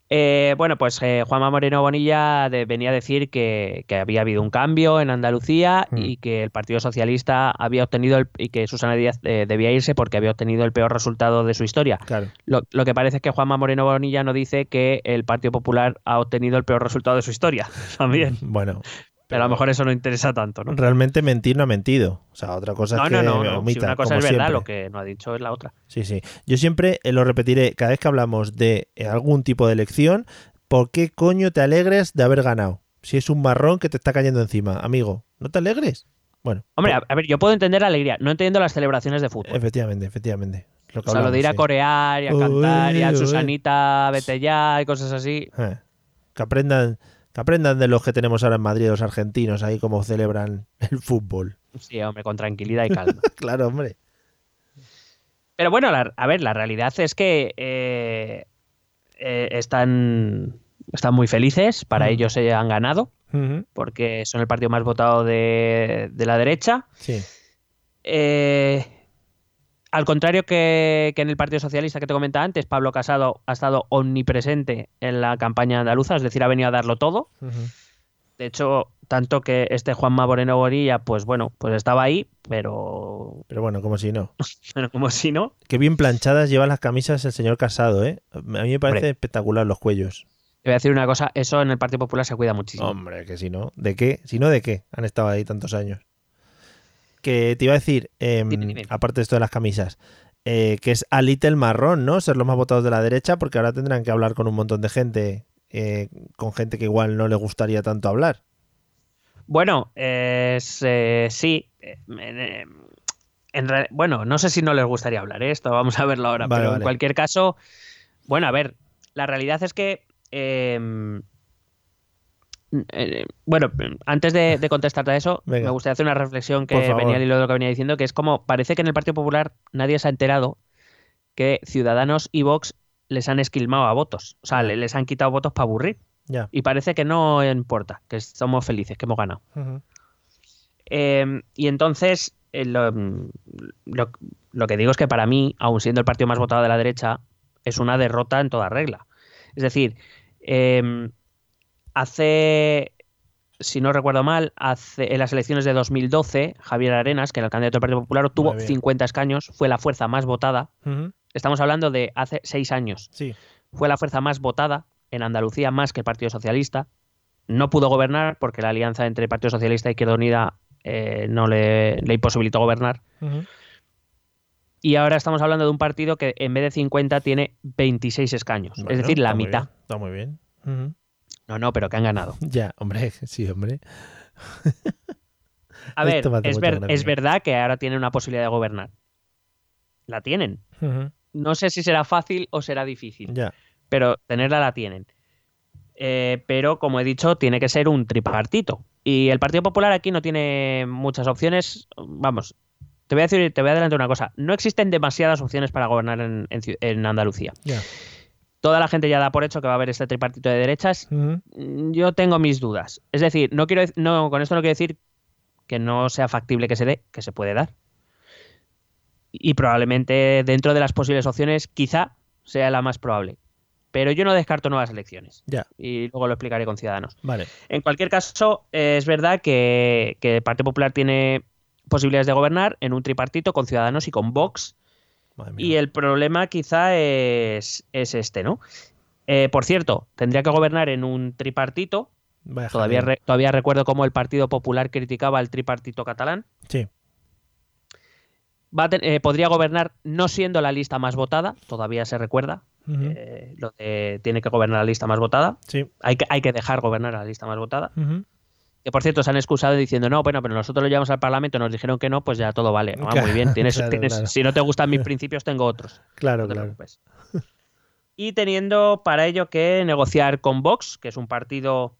Eh, bueno, pues eh, Juanma Moreno Bonilla de- venía a decir que, que había habido un cambio en Andalucía Mm. y que el Partido Socialista había obtenido el- y que Susana Díaz eh, debía irse porque había obtenido el peor resultado de su historia. Claro. Lo, lo que parece es que Juanma Moreno Bonilla no dice que el Partido Popular ha obtenido el peor resultado de su historia también. Bueno, Pero a lo mejor eso no interesa tanto, ¿no? realmente mentir no ha mentido. O sea, otra cosa No, es que no, no, no. Si omita, una cosa es verdad, siempre. lo que no ha dicho es la otra. Sí, sí. Yo siempre eh, lo repetiré, cada vez que hablamos de eh, algún tipo de elección, ¿por qué coño te alegres de haber ganado? Si es un marrón que te está cayendo encima, amigo, ¿no te alegres? Bueno, Hombre, pues, a, ver, yo puedo entender la alegría, no entiendo las celebraciones de fútbol. efectivamente, efectivamente. Lo que O sea, lo de ir a corear y a cantar y Uy, a uy. Susanita, vete ya y cosas así. Eh, que aprendan, aprendan de los que tenemos ahora en Madrid, los argentinos, ahí cómo celebran el fútbol. Sí, hombre, con tranquilidad y calma. claro, hombre. Pero bueno, la- a ver, la realidad es que eh, eh, están, están muy felices, para Mm. ellos se han ganado, porque son el partido más votado de, de la derecha. Sí. Eh, al contrario que, que en el Partido Socialista que te comentaba antes, Pablo Casado ha estado omnipresente en la campaña andaluza, es decir, ha venido a darlo todo. De hecho, tanto que este Juanma Moreno Borilla, pues bueno, pues estaba ahí, pero, Pero bueno, como si no. pero como si no. Qué bien planchadas llevan las camisas el señor Casado, ¿eh? A mí me parece Hombre. espectacular los cuellos. Te voy a decir una cosa, eso en el Partido Popular se cuida muchísimo. Hombre, que si no. ¿De qué? Si no, ¿de qué? Han estado ahí tantos años. Que te iba a decir, em, Dime, dime. aparte de esto de las camisas, eh, que es a little marrón, ¿no? Ser los más votados de la derecha, porque ahora tendrán que hablar con un montón de gente, eh, con gente que igual no le gustaría tanto hablar. Bueno, eh, sí. en re- bueno, no sé si no les gustaría hablar esto, vamos a verlo ahora, Vale, pero vale. en cualquier caso, bueno, a ver, la realidad es que, eh, eh, bueno, antes de, de contestarte a eso, Venga. me gustaría hacer una reflexión que venía al hilo de lo que venía diciendo, que es como parece que en el Partido Popular nadie se ha enterado que Ciudadanos y Vox les han esquilmado a votos, o sea, le- les han quitado votos para aburrir. Y parece que no importa, que somos felices, que hemos ganado. Eh, y entonces, eh, lo, lo- lo que digo es que para mí, aun siendo el partido más votado de la derecha, es una derrota en toda regla. Es decir, eh, hace, si no recuerdo mal, hace, en las elecciones de 2012, Javier Arenas, que era el candidato del Partido Popular, obtuvo Muy bien. 50 escaños, fue la fuerza más votada. Estamos hablando de hace seis años. Sí. Fue la fuerza más votada en Andalucía, más que el Partido Socialista. No pudo gobernar porque la alianza entre el Partido Socialista y Izquierda Unida eh, no le, le imposibilitó gobernar. Y ahora estamos hablando de un partido que en vez de 50 tiene 26 escaños. Bueno, es decir, la mitad. bien, Está muy bien. No, no, pero que han ganado. Ya, hombre, sí, hombre. A ver, es, ver- verdad que ahora tienen una posibilidad de gobernar. La tienen. No sé si será fácil o será difícil. Ya. pero tenerla la tienen. Eh, pero, como he dicho, tiene que ser un tripartito. Y el Partido Popular aquí no tiene muchas opciones. Vamos, te voy a decir, te voy a adelantar una cosa. No existen demasiadas opciones para gobernar en, en Ciu- en Andalucía. Ya. Toda la gente ya da por hecho que va a haber este tripartito de derechas. Mm, Yo tengo mis dudas. Es decir, no quiero, no, con esto no quiero decir que no sea factible que se dé, que se puede dar. Y probablemente dentro de las posibles opciones, quizá sea la más probable. Pero yo no descarto nuevas elecciones. Ya, Y luego lo explicaré con Ciudadanos. vale. En cualquier caso, eh, es verdad que, que el Partido Popular tiene posibilidades de gobernar en un tripartito con Ciudadanos y con Vox. Y el problema quizá es, es este, ¿no? Eh, por cierto, tendría que gobernar en un tripartito. Vaya Todavía, re- todavía recuerdo cómo el Partido Popular criticaba al tripartito catalán. Sí. Va a ten- eh, podría gobernar no siendo la lista más votada, todavía se recuerda. Eh, lo de tiene que gobernar la lista más votada. Sí. Hay que, hay que dejar gobernar a la lista más votada. Ujú. Que por cierto se han excusado diciendo, no, bueno, pero nosotros lo llevamos al Parlamento, nos dijeron que no, pues ya todo vale. Ah, muy bien, tienes, Claro, tienes- claro. si no te gustan mis principios, tengo otros. Claro, No claro. preocupes. Y teniendo para ello que negociar con Vox, que es un partido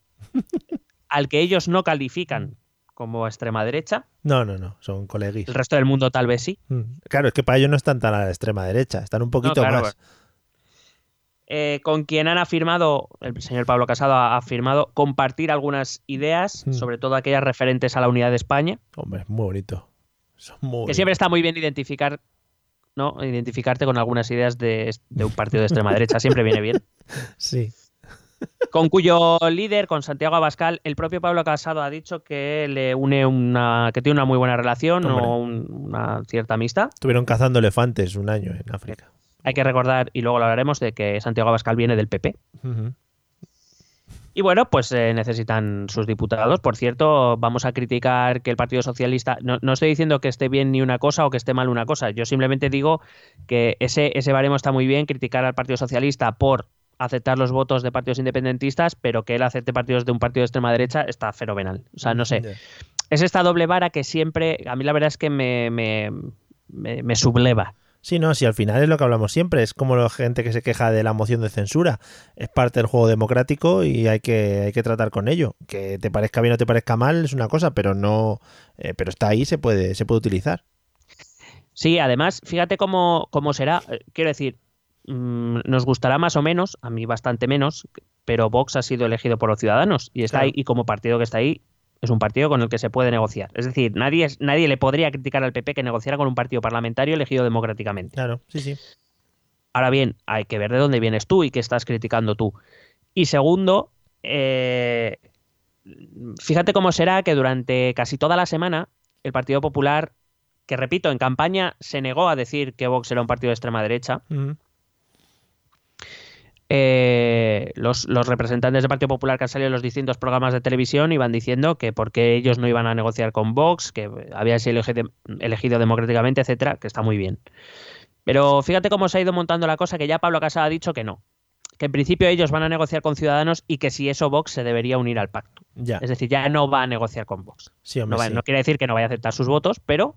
al que ellos no califican como extrema derecha, No, no, no, son coleguis. el resto del mundo tal vez sí. Mm. Claro, es que para ellos no están tan a la extrema derecha, están un poquito claro, más. Eh, con quien han afirmado, el señor Pablo Casado ha afirmado compartir algunas ideas, Mm. sobre todo aquellas referentes a la unidad de España, Hombre, es muy bonito. Son muy que siempre está muy bien identificar, ¿no? Identificarte con algunas ideas de, de un partido de extrema derecha, siempre viene bien. Sí. Con cuyo líder, con Santiago Abascal, el propio Pablo Casado ha dicho que le une una, que tiene una muy buena relación Hombre. o un- una cierta amistad. Estuvieron cazando elefantes un año en África. Hay que recordar, y luego lo hablaremos, de que Santiago Abascal viene del PP. Y bueno, pues eh, necesitan sus diputados. Por cierto, vamos a criticar que el Partido Socialista. No, no estoy diciendo que esté bien ni una cosa o que esté mal una cosa. Yo simplemente digo que ese, ese baremo está muy bien, criticar al Partido Socialista por aceptar los votos de partidos independentistas, pero que él acepte partidos de un partido de extrema derecha está fenomenal. O sea, no sé. Es esta doble vara que siempre. A mí la verdad es que me, me, me- me subleva. Sí, no, si al final es lo que hablamos siempre, es como la gente que se queja de la moción de censura. Es parte del juego democrático y hay que, hay que tratar con ello. Que te parezca bien o te parezca mal es una cosa, pero no. eh, pero está ahí, se puede, se puede utilizar. Sí, además, fíjate cómo, cómo será. Eh, Quiero decir, mm, nos gustará más o menos, a mí bastante menos, pero Vox ha sido elegido por los ciudadanos y está Claro. ahí, y como partido que está ahí, es un partido con el que se puede negociar. Es decir, nadie, nadie le podría criticar al PP que negociara con un partido parlamentario elegido democráticamente. Claro, sí, sí. Ahora bien, hay que ver de dónde vienes tú y qué estás criticando tú. Y segundo, eh, fíjate cómo será que durante casi toda la semana el Partido Popular, que repito, en campaña se negó a decir que Vox era un partido de extrema derecha. Eh, los, los representantes del Partido Popular que han salido en los distintos programas de televisión iban diciendo que porque ellos no iban a negociar con Vox, que había sido elegido, elegido democráticamente, etcétera, que está muy bien. Pero fíjate cómo se ha ido montando la cosa, que ya Pablo Casado ha dicho que no. Que en principio ellos van a negociar con Ciudadanos y que si eso Vox se debería unir al pacto. Ya. Es decir, ya no va a negociar con Vox. Sí, No, hombre, va- sí. no quiere decir que no vaya a aceptar sus votos, pero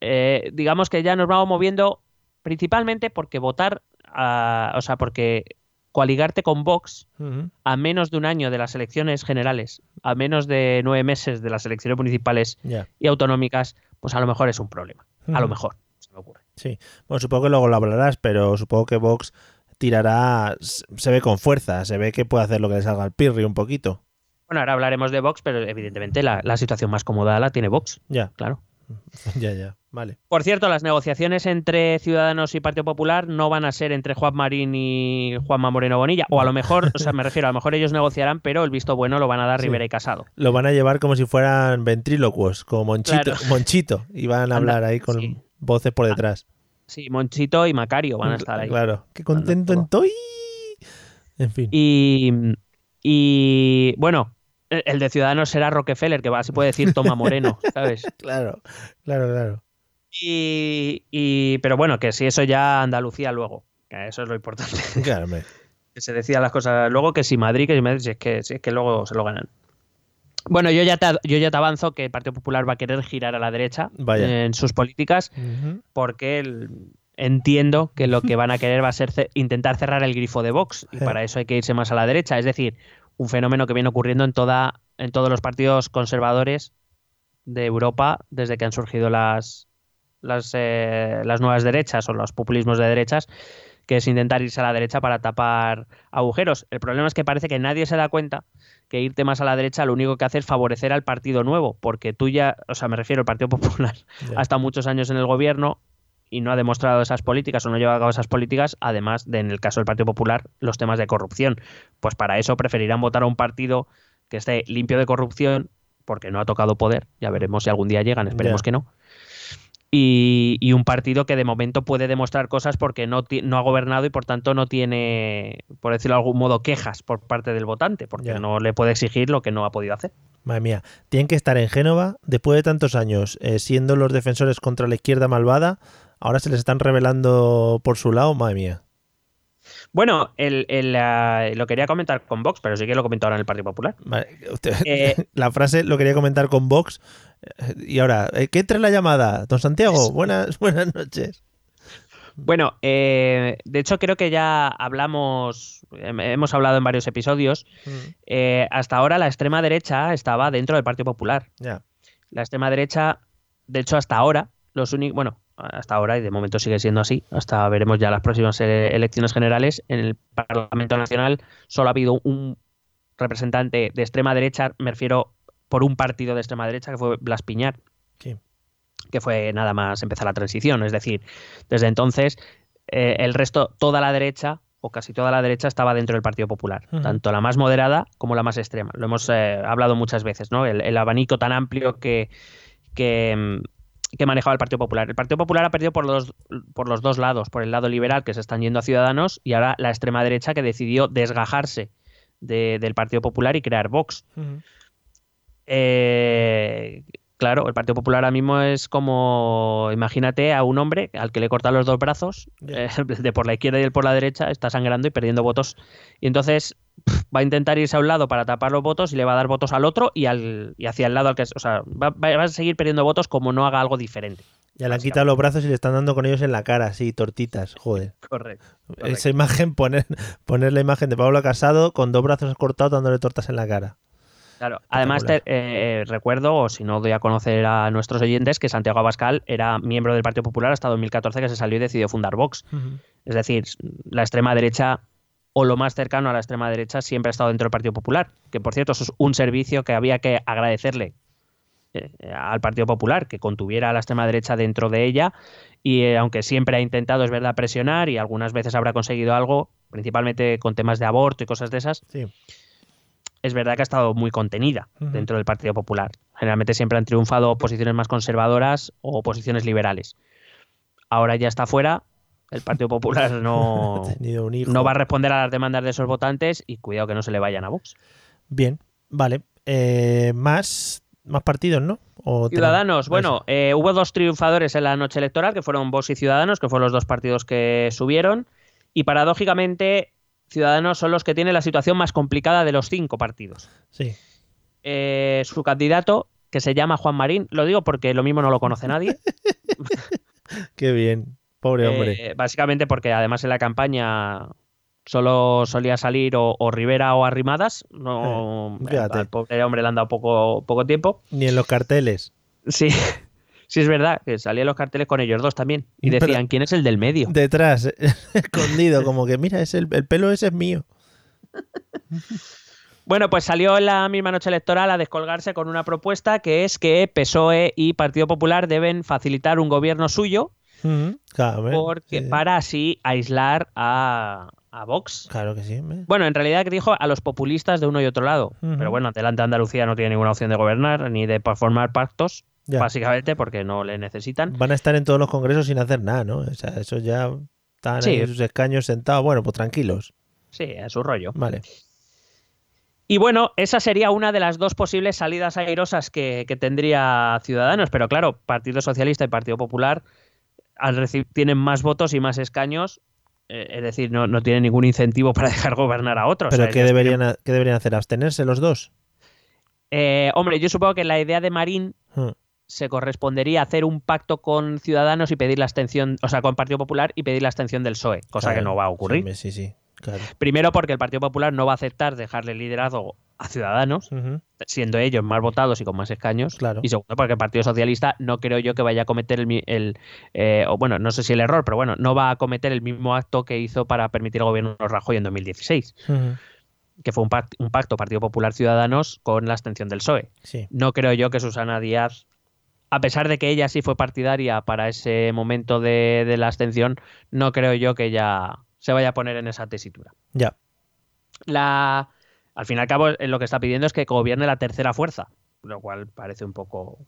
eh, digamos que ya nos vamos moviendo principalmente porque votar, a- o sea, porque coaligarte con Vox a menos de un año de las elecciones generales, a menos de nueve meses de las elecciones municipales y autonómicas, pues a lo mejor es un problema. A lo mejor, se me ocurre. Sí. Bueno, supongo que luego lo hablarás, pero supongo que Vox tirará. Se ve con fuerza, se ve que puede hacer lo que le salga al pirri un poquito. Bueno, ahora hablaremos de Vox, pero evidentemente la, la situación más cómoda la tiene Vox, Ya, claro. ya, ya. Vale. Por cierto, las negociaciones entre Ciudadanos y Partido Popular no van a ser entre Juan Marín y Juanma Moreno Bonilla. O a lo mejor, o sea, me refiero, a lo mejor ellos negociarán, pero el visto bueno lo van a dar Sí. Rivera y Casado. Lo van a llevar como si fueran ventrílocuos, como Monchito, Claro. Monchito. Y van a hablar ahí con sí. voces por detrás. Sí, Monchito y Macario van a estar ahí. Claro. Qué contento todo. estoy. En fin. Y, y bueno, el el de Ciudadanos será Rockefeller, que así puede decir Toma Moreno, ¿sabes? Claro, claro, claro. Y, y- pero bueno, que si eso ya Andalucía luego, que eso es lo importante. Claro, hombre. que se decían las cosas luego que si Madrid, que si Madrid, si es que, si es que luego se lo ganan. Bueno, yo ya, te, yo ya te avanzo que el Partido Popular va a querer girar a la derecha Vaya. en sus políticas porque el- entiendo que lo que van a querer va a ser intentar cerrar el grifo de Vox y para eso hay que irse más a la derecha. Es decir, un fenómeno que viene ocurriendo en, toda, en todos los partidos conservadores de Europa desde que han surgido las, las, eh, las nuevas derechas o los populismos de derechas, que es intentar irse a la derecha para tapar agujeros. El problema es que parece que nadie se da cuenta que irte más a la derecha lo único que hace es favorecer al partido nuevo, porque tú ya, o sea, me refiero al Partido Popular, ha estado muchos años en el gobierno y no ha demostrado esas políticas o no lleva a cabo esas políticas, además de, en el caso del Partido Popular, los temas de corrupción. Pues para eso preferirán votar a un partido que esté limpio de corrupción, porque no ha tocado poder, ya veremos si algún día llegan, esperemos que no, y, un partido que de momento puede demostrar cosas porque no, no ha gobernado y por tanto no tiene, por decirlo de algún modo, quejas por parte del votante, porque no le puede exigir lo que no ha podido hacer. Madre mía, tienen que estar en Génova después de tantos años eh, siendo los defensores contra la izquierda malvada, ahora se les están revelando por su lado, madre mía. Bueno, el, lo quería comentar con Vox, pero sí que lo comento ahora en el Partido Popular. Eh, la frase lo quería comentar con Vox. Eh, y ahora, eh, ¿qué trae la llamada? Don Santiago, buenas, buenas noches. Bueno, de hecho creo que ya hablamos, hemos hablado en varios episodios. Mm. hasta ahora la extrema derecha estaba dentro del Partido Popular. La extrema derecha, de hecho hasta ahora, los únicos, bueno, hasta ahora y de momento sigue siendo así, hasta veremos ya las próximas elecciones generales, en el Parlamento Nacional solo ha habido un representante de extrema derecha, me refiero por un partido de extrema derecha, que fue Blas Piñar, que fue nada más empezar la transición. Es decir, desde entonces eh, el resto, toda la derecha o casi toda la derecha estaba dentro del Partido Popular, tanto la más moderada como la más extrema. Lo hemos eh, hablado muchas veces, ¿no? El, el abanico tan amplio que, que, mm, que manejaba el Partido Popular. El Partido Popular ha perdido por los, por los dos lados, por el lado liberal que se están yendo a Ciudadanos y ahora la extrema derecha que decidió desgajarse del Partido Popular y crear Vox. eh, Claro, el Partido Popular ahora mismo es como, imagínate a un hombre al que le cortan los dos brazos, eh, de por la izquierda y el por la derecha, está sangrando y perdiendo votos. Y entonces va a intentar irse a un lado para tapar los votos y le va a dar votos al otro y, al, y hacia el lado al que... O sea, va, a seguir perdiendo votos como no haga algo diferente. Ya le han quitado los brazos y le están dando con ellos en la cara, sí, tortitas, joder. Correcto. Esa imagen, poner, poner la imagen de Pablo Casado con dos brazos cortados dándole tortas en la cara. Claro, además te, eh, recuerdo, o si no doy a conocer a nuestros oyentes, que Santiago Abascal era miembro del Partido Popular hasta 2014 que se salió y decidió fundar Vox. Es decir, la extrema derecha o lo más cercano a la extrema derecha siempre ha estado dentro del Partido Popular, que por cierto eso es un servicio que había que agradecerle eh, al Partido Popular, que contuviera a la extrema derecha dentro de ella y eh, aunque siempre ha intentado, es verdad, presionar y algunas veces habrá conseguido algo, principalmente con temas de aborto y cosas de esas. Sí es verdad que ha estado muy contenida dentro del Partido Popular. Generalmente siempre han triunfado posiciones más conservadoras o posiciones liberales. Ahora ya está fuera, el Partido Popular no, no va a responder a las demandas de esos votantes y cuidado que no se le vayan a Vox. Bien, vale. Eh, más, más partidos, ¿no? Ciudadanos, bueno, eh, hubo dos triunfadores en la noche electoral, que fueron Vox y Ciudadanos, que fueron los dos partidos que subieron. Y paradójicamente, Ciudadanos son los que tienen la situación más complicada de los cinco partidos. Sí. Eh, su candidato, que se llama Juan Marín, lo digo porque lo mismo no lo conoce nadie. Qué bien, pobre eh, hombre. básicamente porque además en la campaña solo solía salir o, Rivera o Arrimadas. No, eh, al pobre hombre le han dado poco, poco tiempo. Ni en los carteles. Sí, Sí, es verdad, que salían los carteles con ellos dos también. Y decían, ¿quién es el del medio? Detrás, escondido, como que, mira, es el, pelo ese es mío. Bueno, pues salió en la misma noche electoral a descolgarse con una propuesta que es que PSOE y Partido Popular deben facilitar un gobierno suyo porque, para así aislar a, Vox. Claro que sí. Bueno, en realidad dijo a los populistas de uno y otro lado. Pero bueno, adelante Andalucía no tiene ninguna opción de gobernar ni de formar pactos básicamente porque no le necesitan. Van a estar en todos los congresos sin hacer nada, ¿no? O sea, eso ya están en sus escaños sentados, bueno, pues tranquilos. Sí, a su rollo. Vale. Y bueno, esa sería una de las dos posibles salidas airosas que, tendría Ciudadanos, pero claro, Partido Socialista y Partido Popular al tienen más votos y más escaños, eh, es decir, no, no, tienen ningún incentivo para dejar gobernar a otros. ¿Pero ¿qué, deberían, deberían hacer? ¿Abstenerse los dos? Eh, hombre, yo supongo que la idea de Marín hmm. Se correspondería hacer un pacto con Ciudadanos y pedir la abstención, o sea, con Partido Popular y pedir la abstención del PSOE, cosa que no va a ocurrir. Sí, sí, claro. Primero porque el Partido Popular no va a aceptar dejarle liderazgo a Ciudadanos, siendo ellos más votados y con más escaños. Claro. Y segundo porque el Partido Socialista no creo yo que vaya a cometer el, el eh, o bueno, no sé si el error, pero bueno, no va a cometer el mismo acto que hizo para permitir al gobierno Rajoy en 2016. que fue un, un, pacto Partido Popular Ciudadanos con la abstención del PSOE. No creo yo que Susana Díaz a pesar de que ella sí fue partidaria para ese momento de, la abstención, no creo yo que ella se vaya a poner en esa tesitura. Ya. La, al fin y al cabo, lo que está pidiendo es que gobierne la tercera fuerza, lo cual parece un poco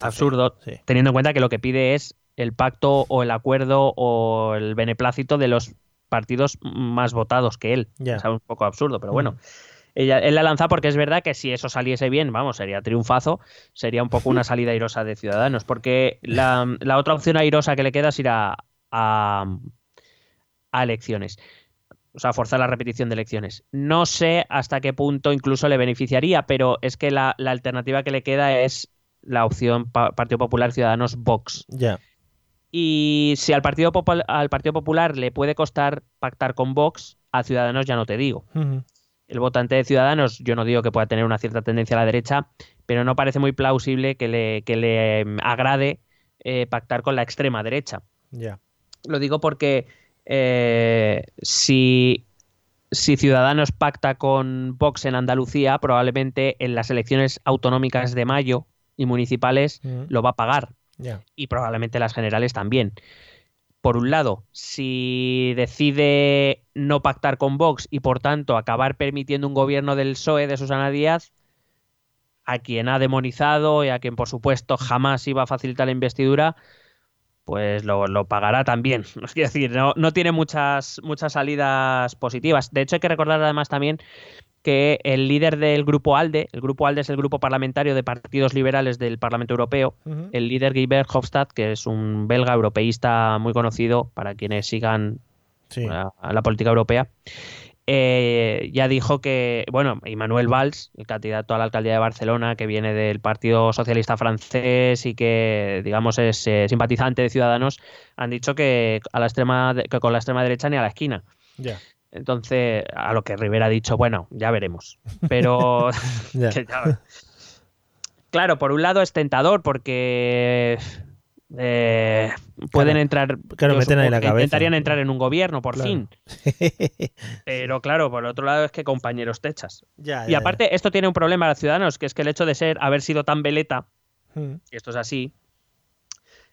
absurdo, teniendo en cuenta que lo que pide es el pacto o el acuerdo o el beneplácito de los partidos más votados que él. Ya. Es un poco absurdo, pero bueno. Ella, él la lanza porque es verdad que si eso saliese bien, vamos, sería triunfazo, sería un poco una salida airosa de Ciudadanos, porque la, otra opción airosa que le queda es ir a, a, elecciones. O sea, forzar la repetición de elecciones. No sé hasta qué punto incluso le beneficiaría, pero es que la, alternativa que le queda es la opción Partido Popular Ciudadanos Vox. Ya. Y si al Partido, al Partido Popular le puede costar pactar con Vox, a Ciudadanos ya no te digo el votante de Ciudadanos, yo no digo que pueda tener una cierta tendencia a la derecha, pero no parece muy plausible que le, le em, agrade eh, pactar con la extrema derecha. Ya. Lo digo porque eh, si, si Ciudadanos pacta con Vox en Andalucía, probablemente en las elecciones autonómicas de mayo y municipales mm. lo va a pagar. Y probablemente las generales también por un lado, si decide no pactar con Vox y por tanto acabar permitiendo un gobierno del PSOE de Susana Díaz, a quien ha demonizado y a quien por supuesto jamás iba a facilitar la investidura, pues lo, pagará también. Es decir, no, no tiene muchas, muchas salidas positivas. De hecho, hay que recordar además también que el líder del grupo ALDE, el grupo ALDE es el grupo parlamentario de partidos liberales del Parlamento Europeo, el líder Guy Verhofstadt, que es un belga europeísta muy conocido para quienes sigan a, la política europea, eh, ya dijo que, bueno, Emmanuel Valls, el candidato a la alcaldía de Barcelona, que viene del Partido Socialista francés y que, digamos, es eh, simpatizante de Ciudadanos, han dicho que, a la extrema, que con la extrema derecha ni a la esquina. Ya. Entonces, a lo que Rivera ha dicho, bueno, ya veremos. Pero. claro, por un lado es tentador porque. Eh, pueden entrar. Claro, meten ahí la cabeza. Intentarían entrar en un gobierno, por fin. Pero claro, por otro lado es que compañeros techas. Ya, y aparte, esto tiene un problema a los ciudadanos, que es que el hecho de ser, haber sido tan veleta, hmm. y esto es así,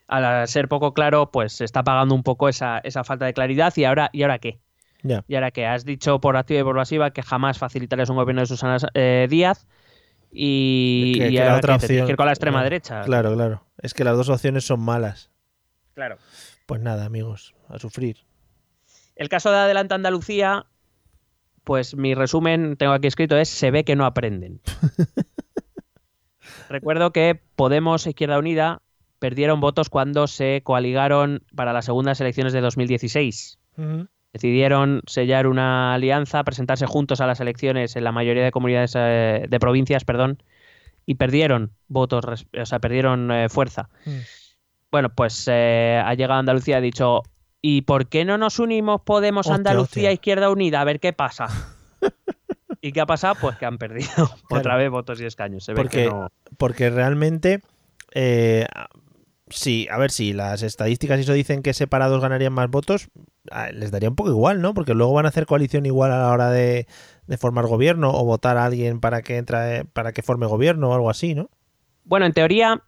al ser poco claro, pues se está pagando un poco esa, esa falta de claridad. ¿Y ahora, ¿y ahora qué? Y ahora que has dicho por activa y por pasiva que jamás facilitarás un gobierno de Susana eh, Díaz y, la otra opción, con la extrema derecha. Claro, claro. Es que las dos opciones son malas. Claro. Pues nada, amigos, a sufrir. El caso de Adelante Andalucía, pues mi resumen, tengo aquí escrito, es se ve que no aprenden. Recuerdo que Podemos e Izquierda Unida perdieron votos cuando se coaligaron para las segundas elecciones de 2016 decidieron sellar una alianza, presentarse juntos a las elecciones en la mayoría de comunidades eh, de provincias, perdón, y perdieron votos, o sea, perdieron eh, fuerza. Mm. Bueno, pues eh, ha llegado Andalucía y ha dicho, ¿y por qué no nos unimos Podemos Andalucía Izquierda Unida? A ver qué pasa. ¿Y qué ha pasado? Pues que han perdido otra vez votos y escaños. Se porque, porque realmente Sí, a ver, si las estadísticas y eso dicen que separados ganarían más votos, les daría un poco igual, ¿no? Porque luego van a hacer coalición igual a la hora de, formar gobierno o votar a alguien para que entre, para que forme gobierno o algo así, ¿no? Bueno, en teoría,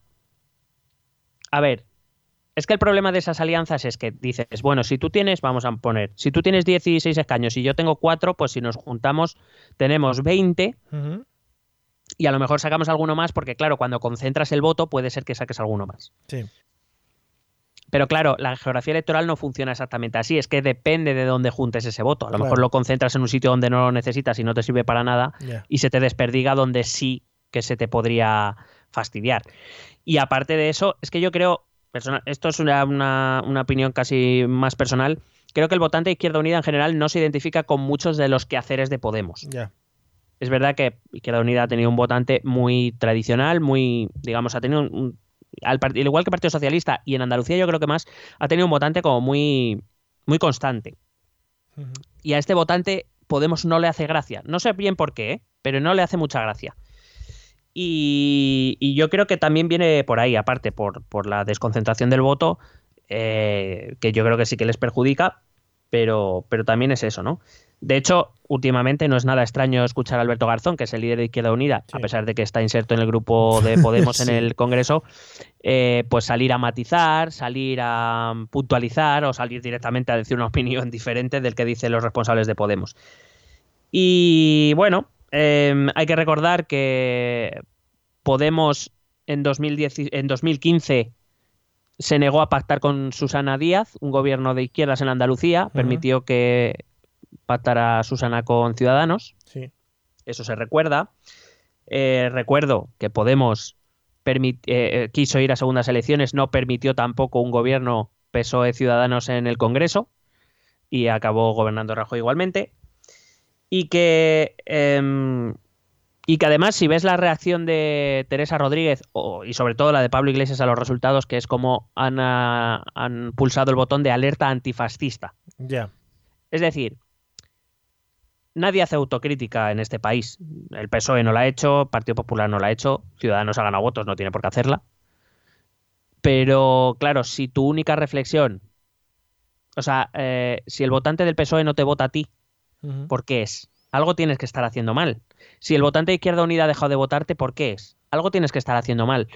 a ver, es que el problema de esas alianzas es que dices, bueno, si tú tienes, vamos a poner, si tú tienes 16 escaños y yo tengo 4, pues si nos juntamos tenemos 20 y a lo mejor sacamos alguno más porque, claro, cuando concentras el voto puede ser que saques alguno más. Sí. Pero claro, la geografía electoral no funciona exactamente así, es que depende de dónde juntes ese voto. A lo mejor lo concentras en un sitio donde no lo necesitas y no te sirve para nada y se te desperdiga donde sí que se te podría fastidiar. Y aparte de eso, es que yo creo, esto es una, una, opinión casi más personal, creo que el votante de Izquierda Unida en general no se identifica con muchos de los quehaceres de Podemos. Ya es verdad que Izquierda Unida ha tenido un votante muy tradicional, muy, digamos, ha tenido un, al, igual que el Partido Socialista y en Andalucía yo creo que más, ha tenido un votante como muy, muy constante. Y a este votante Podemos no le hace gracia. No sé bien por qué, ¿eh? pero no le hace mucha gracia. Y, yo creo que también viene por ahí, aparte, por, por la desconcentración del voto, eh, que yo creo que sí que les perjudica, pero, pero también es eso, ¿no? De hecho, últimamente no es nada extraño escuchar a Alberto Garzón, que es el líder de Izquierda Unida, a pesar de que está inserto en el grupo de Podemos en el Congreso, eh, pues salir a matizar, salir a puntualizar o salir directamente a decir una opinión diferente del que dicen los responsables de Podemos. Y bueno, em, hay que recordar que Podemos en, 2010, en 2015 se negó a pactar con Susana Díaz, un gobierno de izquierdas en Andalucía, permitió que pactara Susana con Ciudadanos. Sí. Eso se recuerda. Eh, recuerdo que Podemos eh, eh, quiso ir a segundas elecciones, no permitió tampoco un gobierno PSOE Ciudadanos en el Congreso y acabó gobernando Rajoy igualmente. Y que em, y que además, si ves la reacción de Teresa Rodríguez y sobre todo la de Pablo Iglesias a los resultados, que es como han, ah, pulsado el botón de alerta antifascista. Ya. Es decir, nadie hace autocrítica en este país. El PSOE no la ha hecho, Partido Popular no la ha hecho, Ciudadanos ha ganado votos, no tiene por qué hacerla. Pero claro, si tu única reflexión, o sea, eh, si el votante del PSOE no te vota a ti, ¿por qué es? Algo tienes que estar haciendo mal. Si el votante de Izquierda Unida ha dejado de votarte, ¿por qué es? Algo tienes que estar haciendo mal.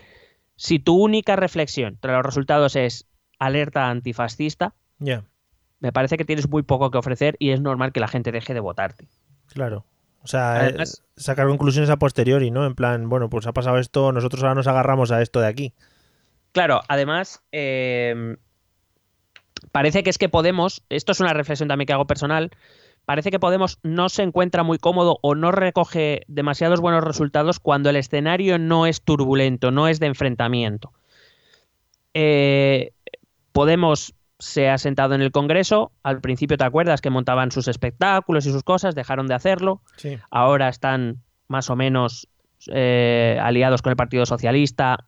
Si tu única reflexión tras los resultados es alerta antifascista, me parece que tienes muy poco que ofrecer y es normal que la gente deje de votarte. Claro. O sea, eh, sacar conclusiones a posteriori, ¿no? En plan, bueno, pues ha pasado esto, nosotros ahora nos agarramos a esto de aquí. Claro, además, eh, parece que es que Podemos, esto es una reflexión también que hago personal, parece que Podemos no se encuentra muy cómodo o no recoge demasiados buenos resultados cuando el escenario no es turbulento, no es de enfrentamiento. Eh, Podemos se ha sentado en el Congreso, al principio te acuerdas que montaban sus espectáculos y sus cosas, dejaron de hacerlo, ahora están más o menos eh, aliados con el Partido Socialista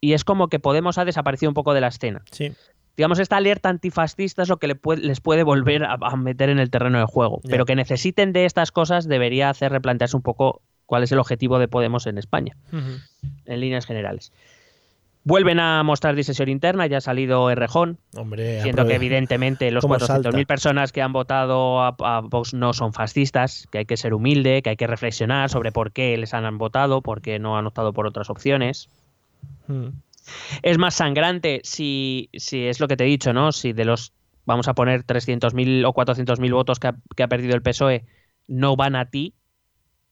y es como que Podemos ha desaparecido un poco de la escena. Sí digamos, esta alerta antifascista es lo que les puede volver a, meter en el terreno de juego. Pero que necesiten de estas cosas debería hacer replantearse un poco cuál es el objetivo de Podemos en España, en líneas generales. Vuelven a mostrar disesión interna, ya ha salido Errejón, Hombre, que evidentemente los 400.000 personas que han votado a, Vox no son fascistas, que hay que ser humilde, que hay que reflexionar sobre por qué les han votado, por qué no han optado por otras opciones. Mm es más sangrante si, si es lo que te he dicho, ¿no? Si de los, vamos a poner 300.000 o 400.000 votos que ha, perdido el PSOE no van a ti,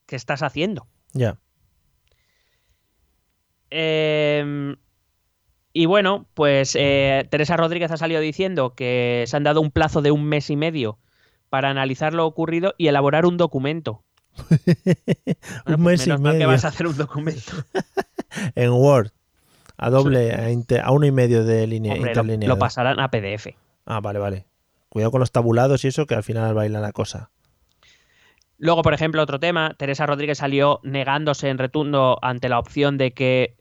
¿qué estás haciendo? Ya. Em, y bueno, pues eh, Teresa Rodríguez ha salido diciendo que se han dado un plazo de un mes y medio para analizar lo ocurrido y elaborar un documento. un mes y medio. que vas a hacer un documento. en Word. A doble, a, uno y medio de línea Lo, pasarán a PDF. Ah, vale, vale. Cuidado con los tabulados y eso, que al final baila la cosa. Luego, por ejemplo, otro tema, Teresa Rodríguez salió negándose en retundo ante la opción de que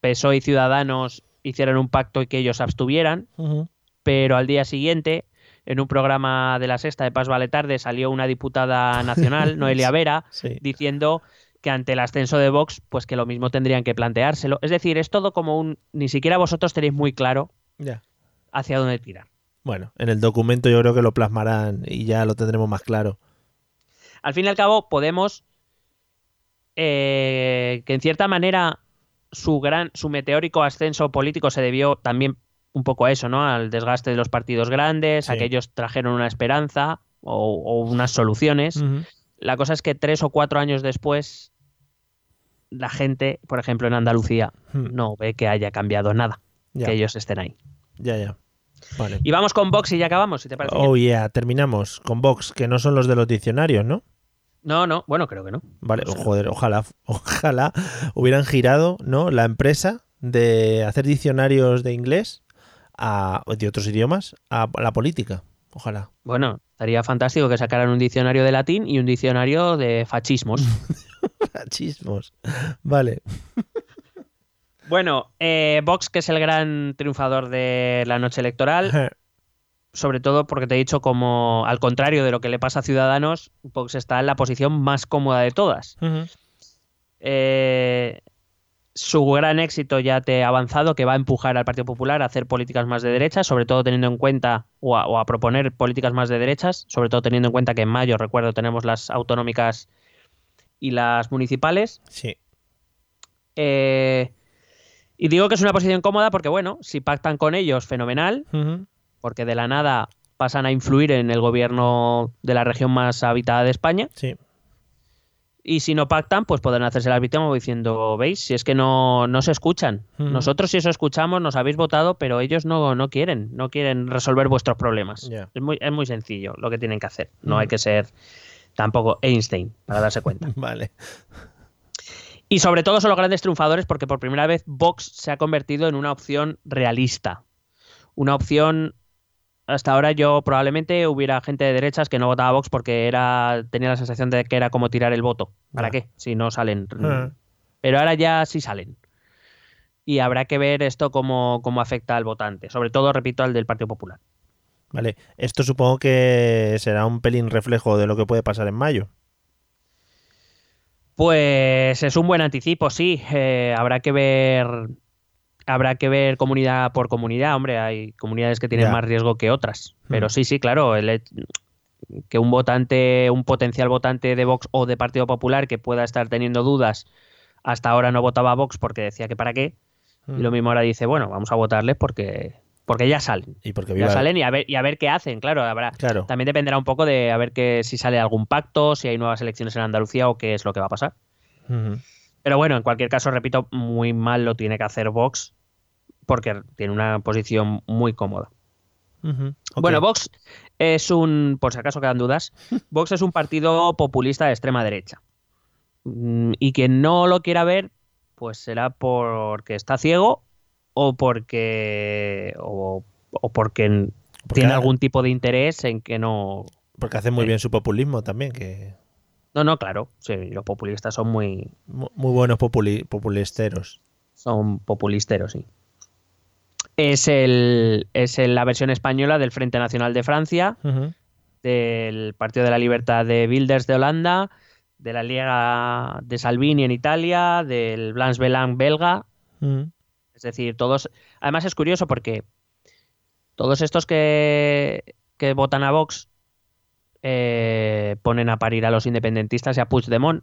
PSOE y Ciudadanos hicieran un pacto y que ellos abstuvieran, pero al día siguiente, en un programa de la sexta de Paz Vale Tarde, salió una diputada nacional, Noelia Vera, diciendo que ante el ascenso de Vox, pues que lo mismo tendrían que planteárselo. Es decir, es todo como un... Ni siquiera vosotros tenéis muy claro hacia dónde tirar. Bueno, en el documento yo creo que lo plasmarán y ya lo tendremos más claro. Al fin y al cabo, Podemos, eh, que en cierta manera su gran, su meteórico ascenso político se debió también un poco a eso, ¿no? Al desgaste de los partidos grandes, aquellos trajeron una esperanza o, unas soluciones. La cosa es que tres o cuatro años después, la gente, por ejemplo en Andalucía, hmm. no ve que haya cambiado nada, que ellos estén ahí. Ya, ya. Vale. Y vamos con Vox y ya acabamos, si te parece. Oh, yeah, terminamos con Vox, que no son los de los diccionarios, ¿no? No, no, bueno, creo que no. Vale, joder, ojalá, ojalá hubieran girado, ¿no? La empresa de hacer diccionarios de inglés a, de otros idiomas a la política. Ojalá. Bueno, estaría fantástico que sacaran un diccionario de latín y un diccionario de fascismos. fascismos. Vale. Bueno, eh, Vox, que es el gran triunfador de la noche electoral, sobre todo porque te he dicho como, al contrario de lo que le pasa a Ciudadanos, Vox está en la posición más cómoda de todas. Eh, su gran éxito ya te ha avanzado, que va a empujar al Partido Popular a hacer políticas más de derechas, sobre todo teniendo en cuenta, o a, proponer políticas más de derechas, sobre todo teniendo en cuenta que en mayo, recuerdo, tenemos las autonómicas y las municipales. Sí. Eh, y digo que es una posición cómoda porque, bueno, si pactan con ellos, fenomenal, porque de la nada pasan a influir en el gobierno de la región más habitada de España. Sí. Y si no pactan, pues pueden hacerse la víctima diciendo, veis, si es que no, no se escuchan. Nosotros si eso escuchamos, nos habéis votado, pero ellos no, no quieren, no quieren resolver vuestros problemas. Es, muy, es muy sencillo lo que tienen que hacer. No hay que ser tampoco Einstein para darse cuenta. vale. Y sobre todo son los grandes triunfadores porque por primera vez Vox se ha convertido en una opción realista. Una opción hasta ahora yo probablemente hubiera gente de derechas que no votaba a Vox porque era tenía la sensación de que era como tirar el voto. ¿Para qué? Si no salen. Pero ahora ya sí salen. Y habrá que ver esto cómo, cómo afecta al votante. Sobre todo, repito, al del Partido Popular. Vale, esto supongo que será un pelín reflejo de lo que puede pasar en mayo. Pues es un buen anticipo, sí. Eh, habrá que ver. Habrá que ver comunidad por comunidad. Hombre, hay comunidades que tienen más riesgo que otras. Pero mm. sí, sí, claro. que un votante, un potencial votante de Vox o de Partido Popular que pueda estar teniendo dudas, hasta ahora no votaba a Vox porque decía que para qué. Y lo mm. mismo ahora dice, bueno, vamos a votarles porque porque ya salen. Y porque Ya salen y a ver, y a ver qué hacen, claro, habrá. También dependerá un poco de a ver que, si sale algún pacto, si hay nuevas elecciones en Andalucía o qué es lo que va a pasar. Pero bueno, en cualquier caso, repito, muy mal lo tiene que hacer Vox porque tiene una posición muy cómoda. Bueno, Vox es un, por si acaso quedan dudas, Vox es un partido populista de extrema derecha. Mm, y quien no lo quiera ver, pues será porque está ciego o porque o, porque, tiene algún tipo de interés en que no porque hace muy bien su populismo también que no no claro sí, los populistas son muy muy buenos populisteros. son populisteros sí es el es la versión española del Frente Nacional de Francia del Partido de la Libertad de Wilders de Holanda de la Liga de Salvini en Italia del Blanche Belang belga es decir, todos. Además es curioso porque todos estos que, que votan a Vox eh, ponen a parir a los independentistas y a Puigdemont.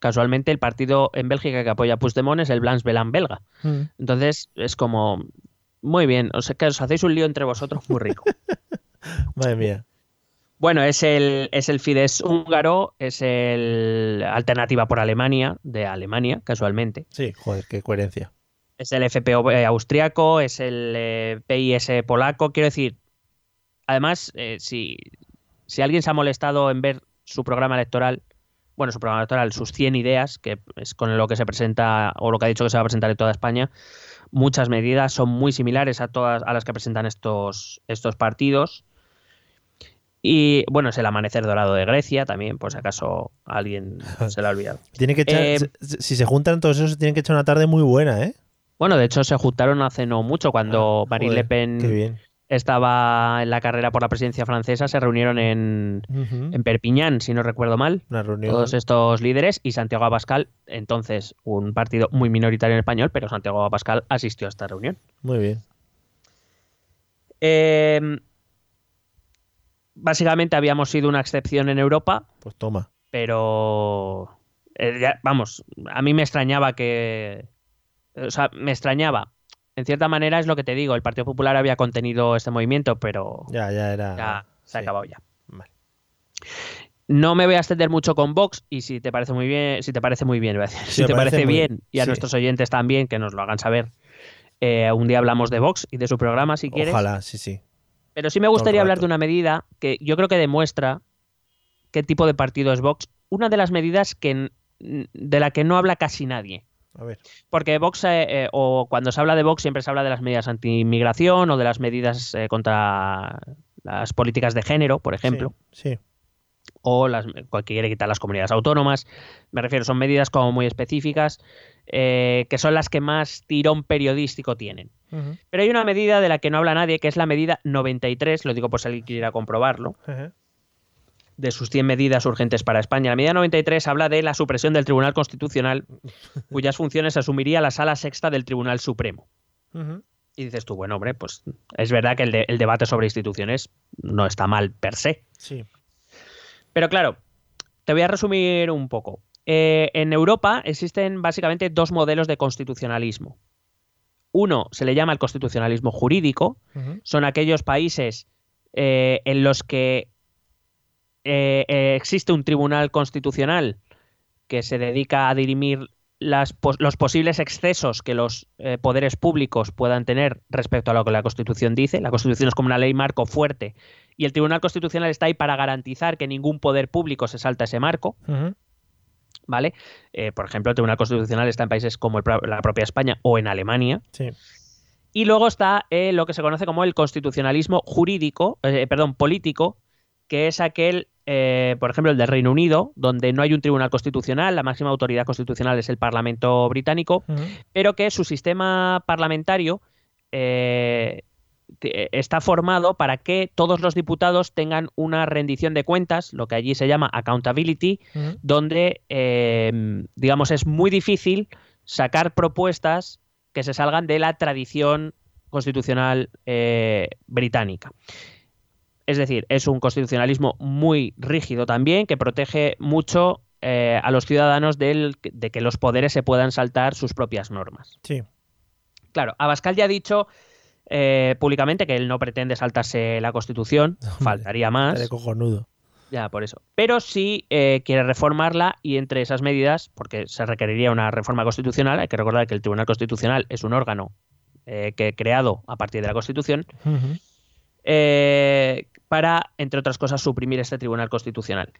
Casualmente el partido en Bélgica que apoya a Puigdemont es el Blanche Belan belga. Entonces es como, muy bien, o sea que os hacéis un lío entre vosotros muy rico. Madre mía. Bueno, es el, es el Fidesz húngaro, es el Alternativa por Alemania, de Alemania, casualmente. Sí, joder, qué coherencia es el FPO eh, austriaco, es el eh, PIS polaco. Quiero decir, además, eh, si, si alguien se ha molestado en ver su programa electoral, bueno, su programa electoral, sus 100 ideas, que es con lo que se presenta o lo que ha dicho que se va a presentar en toda España, muchas medidas son muy similares a todas a las que presentan estos, estos partidos. Y bueno, es el amanecer dorado de Grecia también, por si acaso alguien se lo ha olvidado. Tiene que echar, si se juntan todos esos, tienen que echar una tarde muy buena, ¿eh? Bueno, de hecho se juntaron hace no mucho cuando ah, Marine Le Pen estaba en la carrera por la presidencia francesa, se reunieron en, Perpiñán, si no recuerdo mal, todos estos líderes y Santiago Abascal, entonces un partido muy minoritario en español, pero Santiago Abascal asistió a esta reunión. Muy bien. Em, básicamente habíamos sido una excepción en Europa. Pues toma. Pero, eh, vamos, a mí me extrañaba que, o sea, me extrañaba. En cierta manera es lo que te digo, el Partido Popular había contenido este movimiento, pero ya, ya era. Ya se ha acabado ya. No me voy a extender mucho con Vox y si te parece muy bien, si te parece muy bien, si te parece, bien y a nuestros oyentes también que nos lo hagan saber. Eh, un día hablamos de Vox y de su programa si quieres. Ojalá, sí, sí. Pero sí me gustaría hablar de una medida que yo creo que demuestra qué tipo de partido es Vox. Una de las medidas que, de la que no habla casi nadie. Porque Vox, eh, eh, o cuando se habla de Vox, siempre se habla de las medidas anti-inmigración o de las medidas eh, contra las políticas de género, por ejemplo. Sí, o las, que quiere quitar las comunidades autónomas. Me refiero, son medidas como muy específicas eh, que son las que más tirón periodístico tienen. Pero hay una medida de la que no habla nadie, que es la medida 93, lo digo por si alguien quiera comprobarlo, de sus 100 medidas urgentes para España. La medida 93 habla de la supresión del Tribunal Constitucional, cuyas funciones asumiría la Sala Sexta del Tribunal Supremo. Y dices tú, bueno, hombre, pues es verdad que el, debate sobre instituciones no está mal per se. Sí. Pero claro, te voy a resumir un poco. Eh, en Europa existen básicamente dos modelos de constitucionalismo. Uno se le llama el constitucionalismo jurídico, son aquellos países eh, en los que eh, existe un tribunal constitucional que se dedica a dirimir los posibles excesos que los eh, poderes públicos puedan tener respecto a lo que la Constitución dice. La Constitución es como una ley marco fuerte y el Tribunal Constitucional está ahí para garantizar que ningún poder público se salta ese marco. ¿Vale? Eh, por ejemplo, el Tribunal Constitucional está en países como la propia España o en Alemania. Y luego está eh, lo que se conoce como el constitucionalismo jurídico, perdón, político, que es aquel eh, por ejemplo, el del Reino Unido, donde no hay un tribunal constitucional, la máxima autoridad constitucional es el Parlamento británico, pero que su sistema parlamentario eh, está formado para que todos los diputados tengan una rendición de cuentas, lo que allí se llama accountability, donde, eh, digamos, es muy difícil sacar propuestas que se salgan de la tradición constitucional británica. Es decir, es un constitucionalismo muy rígido también, que protege mucho eh, a los ciudadanos de que los poderes se puedan saltar sus propias normas. Sí. Claro, Abascal ya ha dicho eh, públicamente que él no pretende saltarse la Constitución, faltaría más. De cojonudo. Ya, por eso. Pero sí eh, quiere reformarla y entre esas medidas, porque se requeriría una reforma constitucional, hay que recordar que el Tribunal Constitucional es un órgano que creado a partir de la Constitución, para, entre otras cosas, suprimir este Tribunal Constitucional.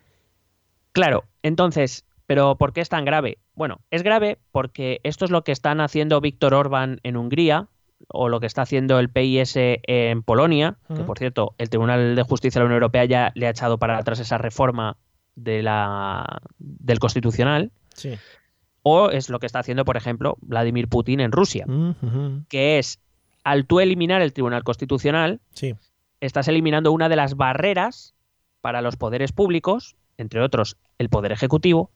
Claro, entonces, ¿pero por qué es tan grave? Bueno, es grave porque esto es lo que están haciendo Víctor Orbán en Hungría o lo que está haciendo el PIS en Polonia, que por cierto, el Tribunal de Justicia de la Unión Europea ya le ha echado para atrás esa reforma de la, del Constitucional. Sí. O es lo que está haciendo, por ejemplo, Vladimir Putin en Rusia, que es, al tú eliminar el Tribunal Constitucional, sí estás eliminando una de las barreras para los poderes públicos, entre otros el poder ejecutivo,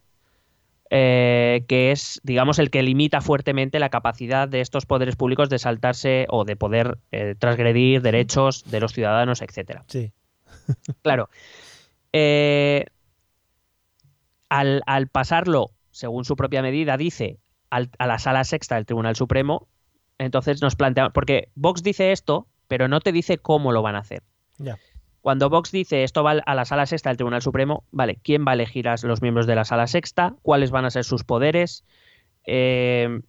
eh, que es, digamos, el que limita fuertemente la capacidad de estos poderes públicos de saltarse o de poder eh, transgredir derechos de los ciudadanos, etcétera. Sí. claro. Eh, al, pasarlo, según su propia medida, dice a la sala sexta del Tribunal Supremo, entonces nos planteamos, porque Vox dice esto pero no te dice cómo lo van a hacer. Cuando Vox dice esto va a la sala sexta del Tribunal Supremo, vale, ¿quién va a elegir a los miembros de la sala sexta? ¿Cuáles van a ser sus poderes? Eh,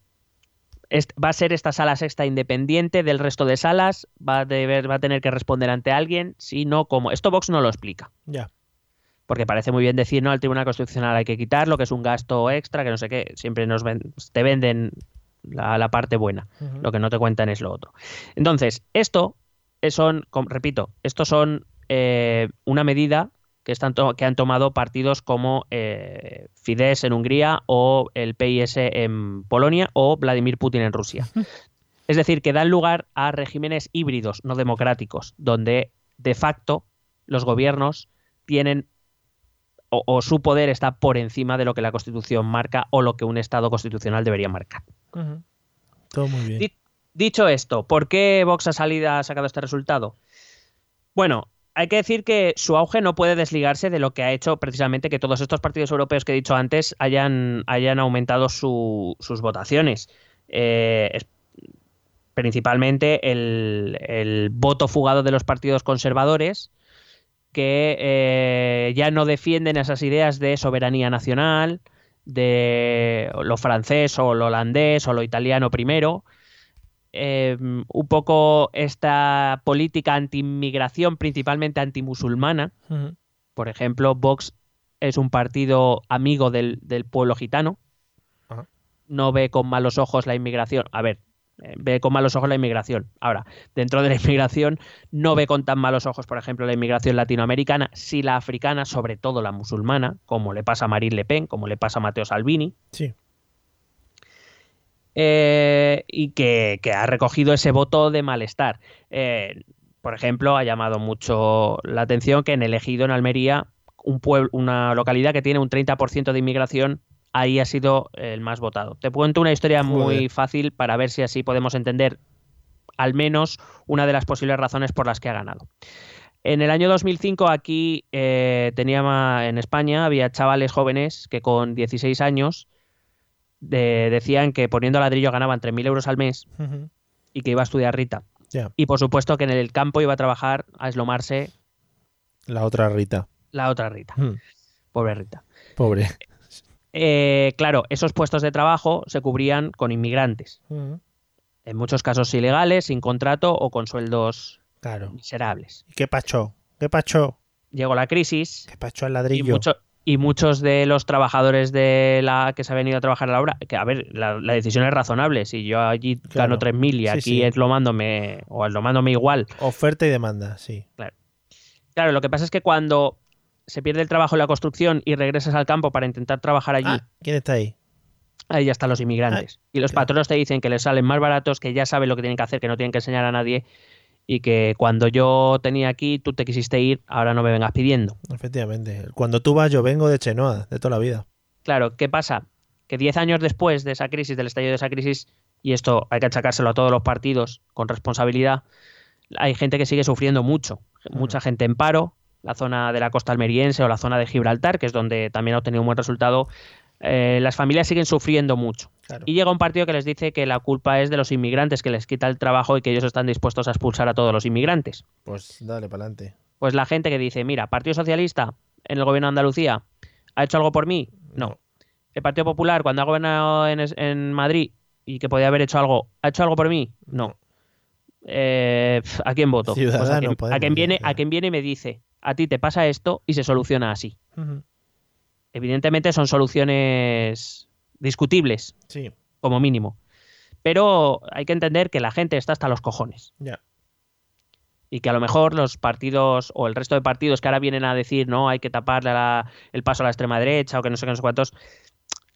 ¿Va a ser esta sala sexta independiente del resto de salas? ¿Va a, deber, va a tener que responder ante alguien? Si no, ¿cómo? Esto Vox no lo explica. Ya. Porque parece muy bien decir, no, al Tribunal Constitucional hay que quitarlo, que es un gasto extra, que no sé qué. Siempre nos te venden la, parte buena. Lo que no te cuentan es lo otro. Entonces, esto son, repito, estos son eh, una medida que, están que han tomado partidos como eh, Fidesz en Hungría o el PIS en Polonia o Vladimir Putin en Rusia. es decir, que dan lugar a regímenes híbridos, no democráticos, donde de facto los gobiernos tienen o, su poder está por encima de lo que la Constitución marca o lo que un Estado constitucional debería marcar. Todo muy bien. Dicho esto, ¿por qué Vox ha, salido, ha sacado este resultado? Bueno, hay que decir que su auge no puede desligarse de lo que ha hecho precisamente que todos estos partidos europeos que he dicho antes hayan, hayan aumentado sus votaciones. Eh, principalmente el, voto fugado de los partidos conservadores que eh, ya no defienden esas ideas de soberanía nacional, de lo francés o lo holandés o lo italiano primero. Em, un poco esta política anti-inmigración, principalmente antimusulmana. Por ejemplo, Vox es un partido amigo del, pueblo gitano. No ve con malos ojos la inmigración. A ver, eh, ve con malos ojos la inmigración. Ahora, dentro de la inmigración no ve con tan malos ojos, por ejemplo, la inmigración latinoamericana, si la africana, sobre todo la musulmana, como le pasa a Marine Le Pen, como le pasa a Matteo Salvini. Sí. Eh, y que, que, ha recogido ese voto de malestar. Eh, por ejemplo, ha llamado mucho la atención que en el Ejido, en Almería, un pueblo, una localidad que tiene un 30% de inmigración, ahí ha sido el más votado. Te cuento una historia muy Joder. fácil para ver si así podemos entender al menos una de las posibles razones por las que ha ganado. En el año 2005 aquí eh, tenía en España había chavales jóvenes que con 16 años de- decían que poniendo ladrillo ganaban 3.000 euros al mes y que iba a estudiar Rita. Y por supuesto que en el campo iba a trabajar a eslomarse La otra Rita. la otra Rita, Hmm. pobre Rita. Pobre. Eh, claro, esos puestos de trabajo se cubrían con inmigrantes, en muchos casos ilegales, sin contrato o con sueldos Claro. miserables. ¿Y qué pacho? ¿Qué pacho? Llegó la crisis ¿Qué pacho al y, ladrillo? mucho- y muchos de los trabajadores de la que se han venido a trabajar a la obra, que a ver, la, la decisión es razonable. Si yo allí Claro. gano 3.000 y Sí, aquí sí. eslomándome o eslomándome igual, Oferta y demanda, sí. Claro, lo que pasa es que cuando se pierde el trabajo en la construcción y regresas al campo para intentar trabajar allí, Ah, ¿Quién está ahí? ahí ya están los inmigrantes. y los claro. patronos te dicen que les salen más baratos, que ya saben lo que tienen que hacer, que no tienen que enseñar a nadie y que cuando yo tenía aquí, tú te quisiste ir, ahora no me vengas pidiendo. Efectivamente. Cuando tú vas, yo vengo de Chenoa, de toda la vida. Claro, ¿qué pasa? Que 10 años después de esa crisis, del estallido de esa crisis, y esto hay que achacárselo a todos los partidos con responsabilidad, hay gente que sigue sufriendo mucho. Mucha gente en paro, la zona de la costa almeriense o la zona de Gibraltar, que es donde también ha obtenido un buen resultado. eh, las familias siguen sufriendo mucho. Claro. Y llega un partido que les dice que la culpa es de los inmigrantes, que les quita el trabajo y que ellos están dispuestos a expulsar a todos los inmigrantes. Pues dale para adelante. Pues la gente que dice, mira, Partido Socialista en el gobierno de Andalucía, ¿ha hecho algo por mí? No. El Partido Popular, cuando ha gobernado en, en Madrid y que podía haber hecho algo, ¿ha hecho algo por mí? No. Eh, ¿A quién voto? Pues a, Ciudadano quien, a Podemos, quien viene, a quien viene y me dice, a ti te pasa esto y se soluciona así. Evidentemente son soluciones discutibles, Sí, como mínimo. Pero hay que entender que la gente está hasta los cojones. y que a lo mejor los partidos o el resto de partidos que ahora vienen a decir no hay que taparle la- el paso a la extrema derecha o que no sé qué no sé cuántos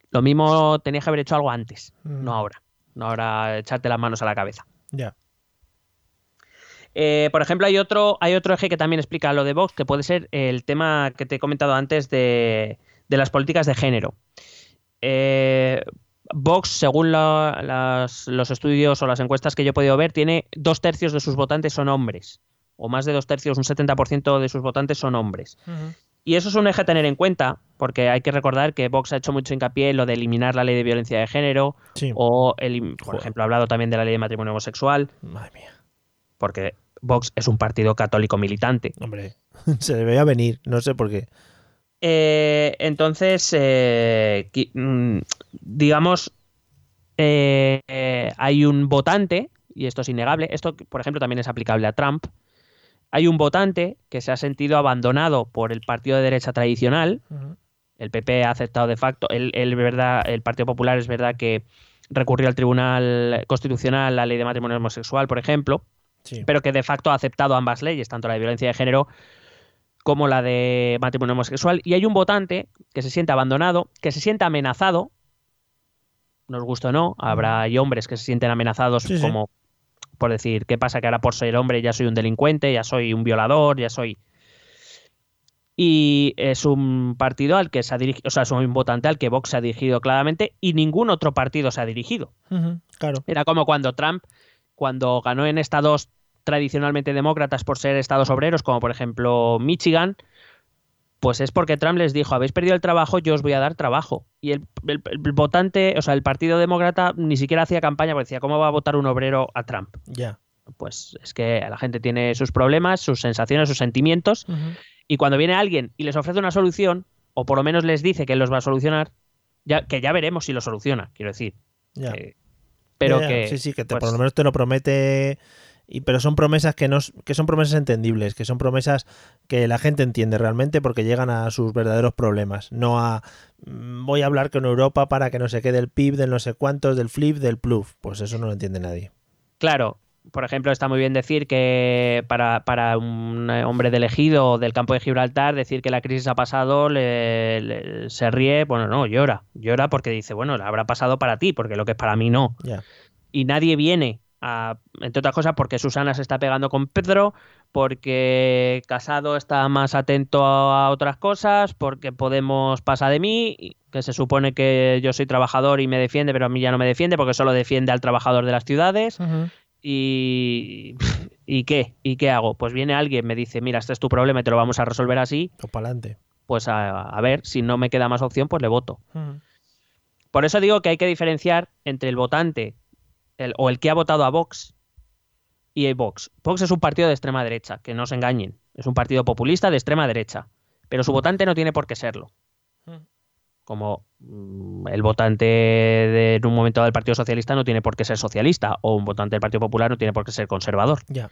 lo mismo tenías que haber hecho algo antes Mm. no ahora no ahora echarte las manos a la cabeza Ya. Eh, por ejemplo hay otro hay otro eje que también explica lo de Vox que puede ser el tema que te he comentado antes de, de las políticas de género Eh, Vox, según la- las- los estudios o las encuestas que yo he podido ver, tiene dos tercios de sus votantes son hombres, o más de dos tercios, un 70% de sus votantes son hombres. Y eso es un eje a tener en cuenta, porque hay que recordar que Vox ha hecho mucho hincapié en lo de eliminar la ley de violencia de género, Sí. o, elim- por Joder. ejemplo, ha hablado también de la ley de matrimonio homosexual, Madre mía. porque Vox es un partido católico militante. Hombre, se le veía venir, no sé por qué. Eh, entonces, eh, mm, digamos, eh, hay un votante, y esto es innegable, esto, por ejemplo, también es aplicable a Trump, hay un votante que se ha sentido abandonado por el partido de derecha tradicional, el PP ha aceptado de facto, el, el, verdad, el Partido Popular es verdad que recurrió al Tribunal Constitucional la ley de matrimonio homosexual, por ejemplo, Sí. pero que de facto ha aceptado ambas leyes, tanto la de violencia de género como la de matrimonio homosexual. Y hay un votante que se siente abandonado, que se siente amenazado, nos gusta o no, habrá hay hombres que se sienten amenazados Sí, sí. como por decir, ¿qué pasa? Que ahora por ser hombre ya soy un delincuente, ya soy un violador, ya soy... Y es un partido al que se ha dirigido, o sea, es un votante al que Vox se ha dirigido claramente y ningún otro partido se ha dirigido. Claro. Era como cuando Trump, cuando ganó en estados tradicionalmente demócratas por ser estados obreros, como por ejemplo Michigan, pues es porque Trump les dijo, habéis perdido el trabajo, yo os voy a dar trabajo. Y el, el- el votante, o sea, el Partido Demócrata ni siquiera hacía campaña porque decía, ¿cómo va a votar un obrero a Trump? Ya. Pues es que la gente tiene sus problemas, sus sensaciones, sus sentimientos, y cuando viene alguien y les ofrece una solución, o por lo menos les dice que él los va a solucionar, ya, que ya veremos si lo soluciona, quiero decir. Eh, pero que... Sí, sí, que te- pues, por lo menos te lo promete. Y, pero son promesas que no que son promesas entendibles, que son promesas que la gente entiende realmente porque llegan a sus verdaderos problemas, no a mm, voy a hablar con Europa para que no se quede el PIB del no sé cuántos, del flip, del pluf. Pues eso no lo entiende nadie. Claro, por ejemplo, está muy bien decir que para, para un hombre de elegido del campo de Gibraltar, decir que la crisis ha pasado, le, le- se ríe, bueno, no, llora. Llora porque dice, bueno, la habrá pasado para ti, porque lo que es para mí no. Y nadie viene, a, entre otras cosas, porque Susana se está pegando con Pedro, porque Casado está más atento a otras cosas, porque Podemos pasa de mí, que se supone que yo soy trabajador y me defiende, pero a mí ya no me defiende porque solo defiende al trabajador de las ciudades. Y, ¿Y qué? ¿Y qué hago? Pues viene alguien, me dice, mira, este es tu problema y te lo vamos a resolver así. O para adelante. Pues a, a ver, si no me queda más opción, pues le voto. Por eso digo que hay que diferenciar entre el votante el- o el que ha votado a Vox y el Vox. Vox es un partido de extrema derecha, que no se engañen. Es un partido populista de extrema derecha. Pero su votante no tiene por qué serlo. Como mm, el votante de, en un momento del Partido Socialista no tiene por qué ser socialista, o un votante del Partido Popular no tiene por qué ser conservador. Ya.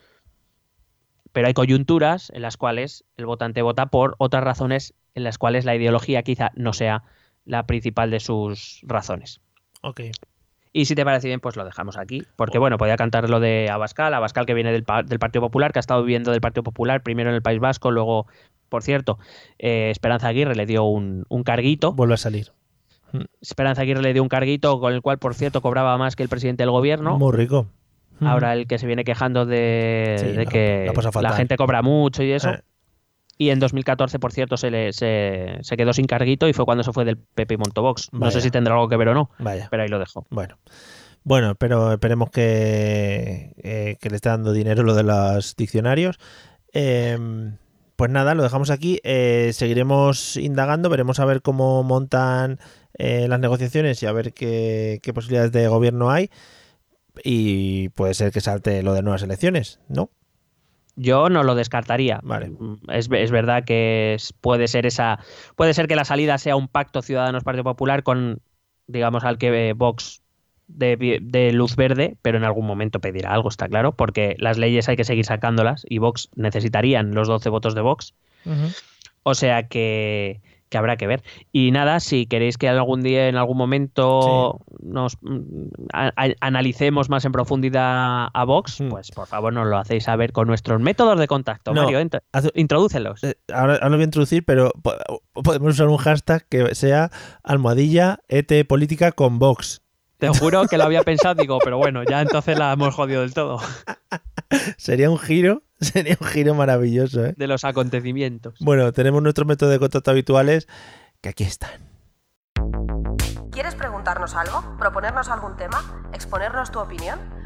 Pero hay coyunturas en las cuales el votante vota por otras razones en las cuales la ideología quizá no sea la principal de sus razones. Ok. Y si te parece bien, pues lo dejamos aquí. Porque, bueno, podía cantar lo de Abascal, Abascal que viene del, del Partido Popular, que ha estado viviendo del Partido Popular, primero en el País Vasco, luego, por cierto, eh, Esperanza Aguirre le dio un, un carguito. Vuelve a salir. Esperanza Aguirre le dio un carguito con el cual, por cierto, cobraba más que el presidente del gobierno. Muy rico. Ahora el que se viene quejando de, Sí, de la- que la gente cobra mucho y eso. Eh. Y en 2014, por cierto, se, le, se, se quedó sin carguito y fue cuando se fue del PP y Montovox. No Vaya. sé si tendrá algo que ver o no, Vaya. pero ahí lo dejo. Bueno. Bueno, pero esperemos que, eh, que le esté dando dinero lo de los diccionarios. Eh, pues nada, lo dejamos aquí. Eh, seguiremos indagando, veremos a ver cómo montan eh, las negociaciones y a ver qué, qué posibilidades de gobierno hay. Y puede ser que salte lo de nuevas elecciones, ¿no? Yo no lo descartaría. Vale. Mm, Es, es verdad que es- puede ser esa. Puede ser que la salida sea un pacto Ciudadanos Partido Popular con, digamos, al que Vox de, de luz verde, pero en algún momento pedirá algo, está claro, porque las leyes hay que seguir sacándolas y Vox necesitarían los 12 votos de Vox. O sea que, que habrá que ver. Y nada, si queréis que algún día, en algún momento, nos a- a- analicemos más en profundidad a Vox, Mm. pues por favor nos lo hacéis saber con nuestros métodos de contacto. No, Mario, introdúcelos. Eh, ahora, ahora lo voy a introducir, pero po- podemos usar un hashtag que sea almohadilla ET política con Vox. Te juro que lo había pensado, digo, pero bueno, ya entonces la hemos jodido del todo Sería un giro, sería un giro maravilloso, ¿eh? de los acontecimientos. Bueno, tenemos nuestros métodos de contacto habituales que aquí están. ¿Quieres preguntarnos algo? ¿Proponernos algún tema? ¿Exponernos tu opinión?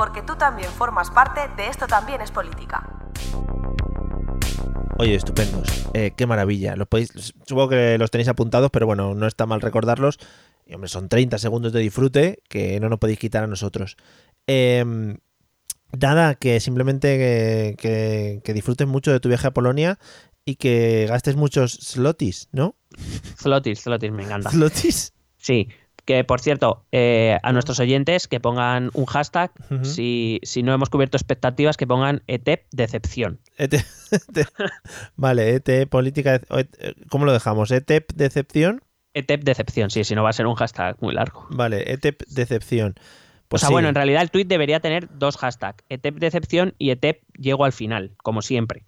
Porque tú también formas parte de Esto también es política. Oye, estupendos. Eh, qué maravilla. Los podéis, supongo que los tenéis apuntados, pero bueno, no está mal recordarlos. Y hombre, son 30 segundos de disfrute que no nos podéis quitar a nosotros. Eh, nada, que simplemente que, que- que disfrutes mucho de tu viaje a Polonia y que gastes muchos slotis, ¿no? Slotis, Slotis, me encanta. ¿Slotis? Sí, que por cierto, eh, a nuestros oyentes que pongan un hashtag, si, si no hemos cubierto expectativas, que pongan ETEP decepción. ET ET vale, ET política. ET ¿Cómo lo dejamos? ¿ETEP decepción? ETEP decepción, sí, si no va a ser un hashtag muy largo. Vale, ETEP decepción. Pues o sea, sí. bueno, en realidad el tweet debería tener dos hashtags, ETEP decepción y ETEP llego al final, como siempre.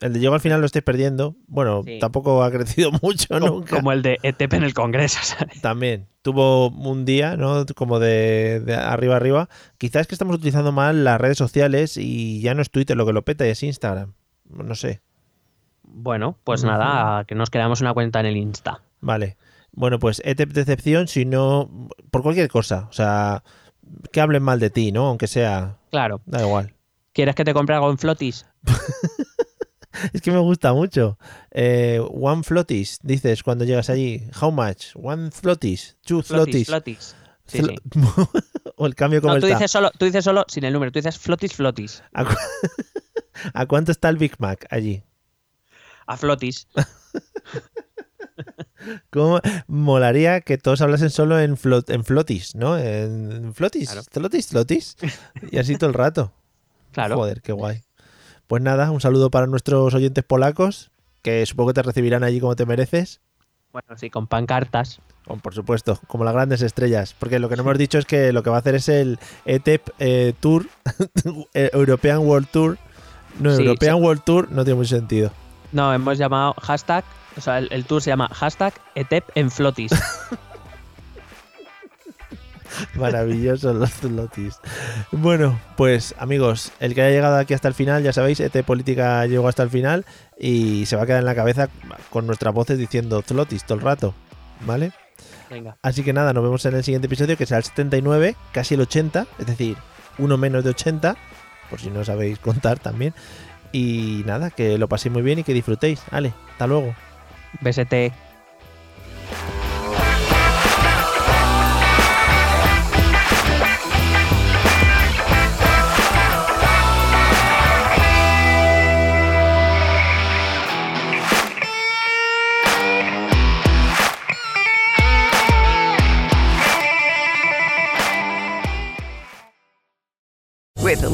El de llego al final lo estáis perdiendo. Bueno, Sí. tampoco ha crecido mucho Como, nunca. como el de ETEP en el Congreso, ¿sabes? También. Tuvo un día, ¿no? Como de, de arriba arriba. Quizás es que estamos utilizando mal las redes sociales y ya no es Twitter lo que lo peta, y es Instagram. No sé. Bueno, pues nada, que nos quedamos una cuenta en el Insta. Vale. Bueno, pues ETEP decepción, si no. Por cualquier cosa. O sea, que hablen mal de ti, ¿no? Aunque sea. Claro, Da igual. ¿quieres que te compre algo en Flotis? Es que me gusta mucho. Eh, one flotis, dices cuando llegas allí. How much? One flotis. Two flotis. Flotis, Flotis. Sí, Flo- sí. o el cambio cómo No, tú está? dices, solo, tú dices solo sin el número, tú dices flotis flotis. ¿A, cu- ¿A cuánto está el Big Mac allí? A flotis. ¿Cómo molaría que todos hablasen solo en, flot, en flotis, ¿no? En flotis, Claro. flotis, flotis. Y así todo el rato. Claro. Joder, qué guay. Pues nada, un saludo para nuestros oyentes polacos, que supongo que te recibirán allí como te mereces. Bueno, sí, con pancartas. Oh, por supuesto, como las grandes estrellas. Porque lo que no hemos dicho es que lo que va a hacer es el ETEP eh, Tour, eh, European World Tour. No, Sí, European sí. World Tour no tiene mucho sentido. No, hemos llamado hashtag, o sea, el, el tour se llama hashtag ETEP en flotis. Maravillosos los flotis. Bueno, pues amigos, el que haya llegado aquí hasta el final, ya sabéis, ET Política llegó hasta el final y se va a quedar en la cabeza con nuestras voces diciendo flotis todo el rato, ¿vale? Venga. Así que nada, nos vemos en el siguiente episodio, que será el 79, casi el 80, es decir, uno menos de 80, por si no sabéis contar también. Y nada, que lo paséis muy bien y que disfrutéis. Vale, hasta luego. BST.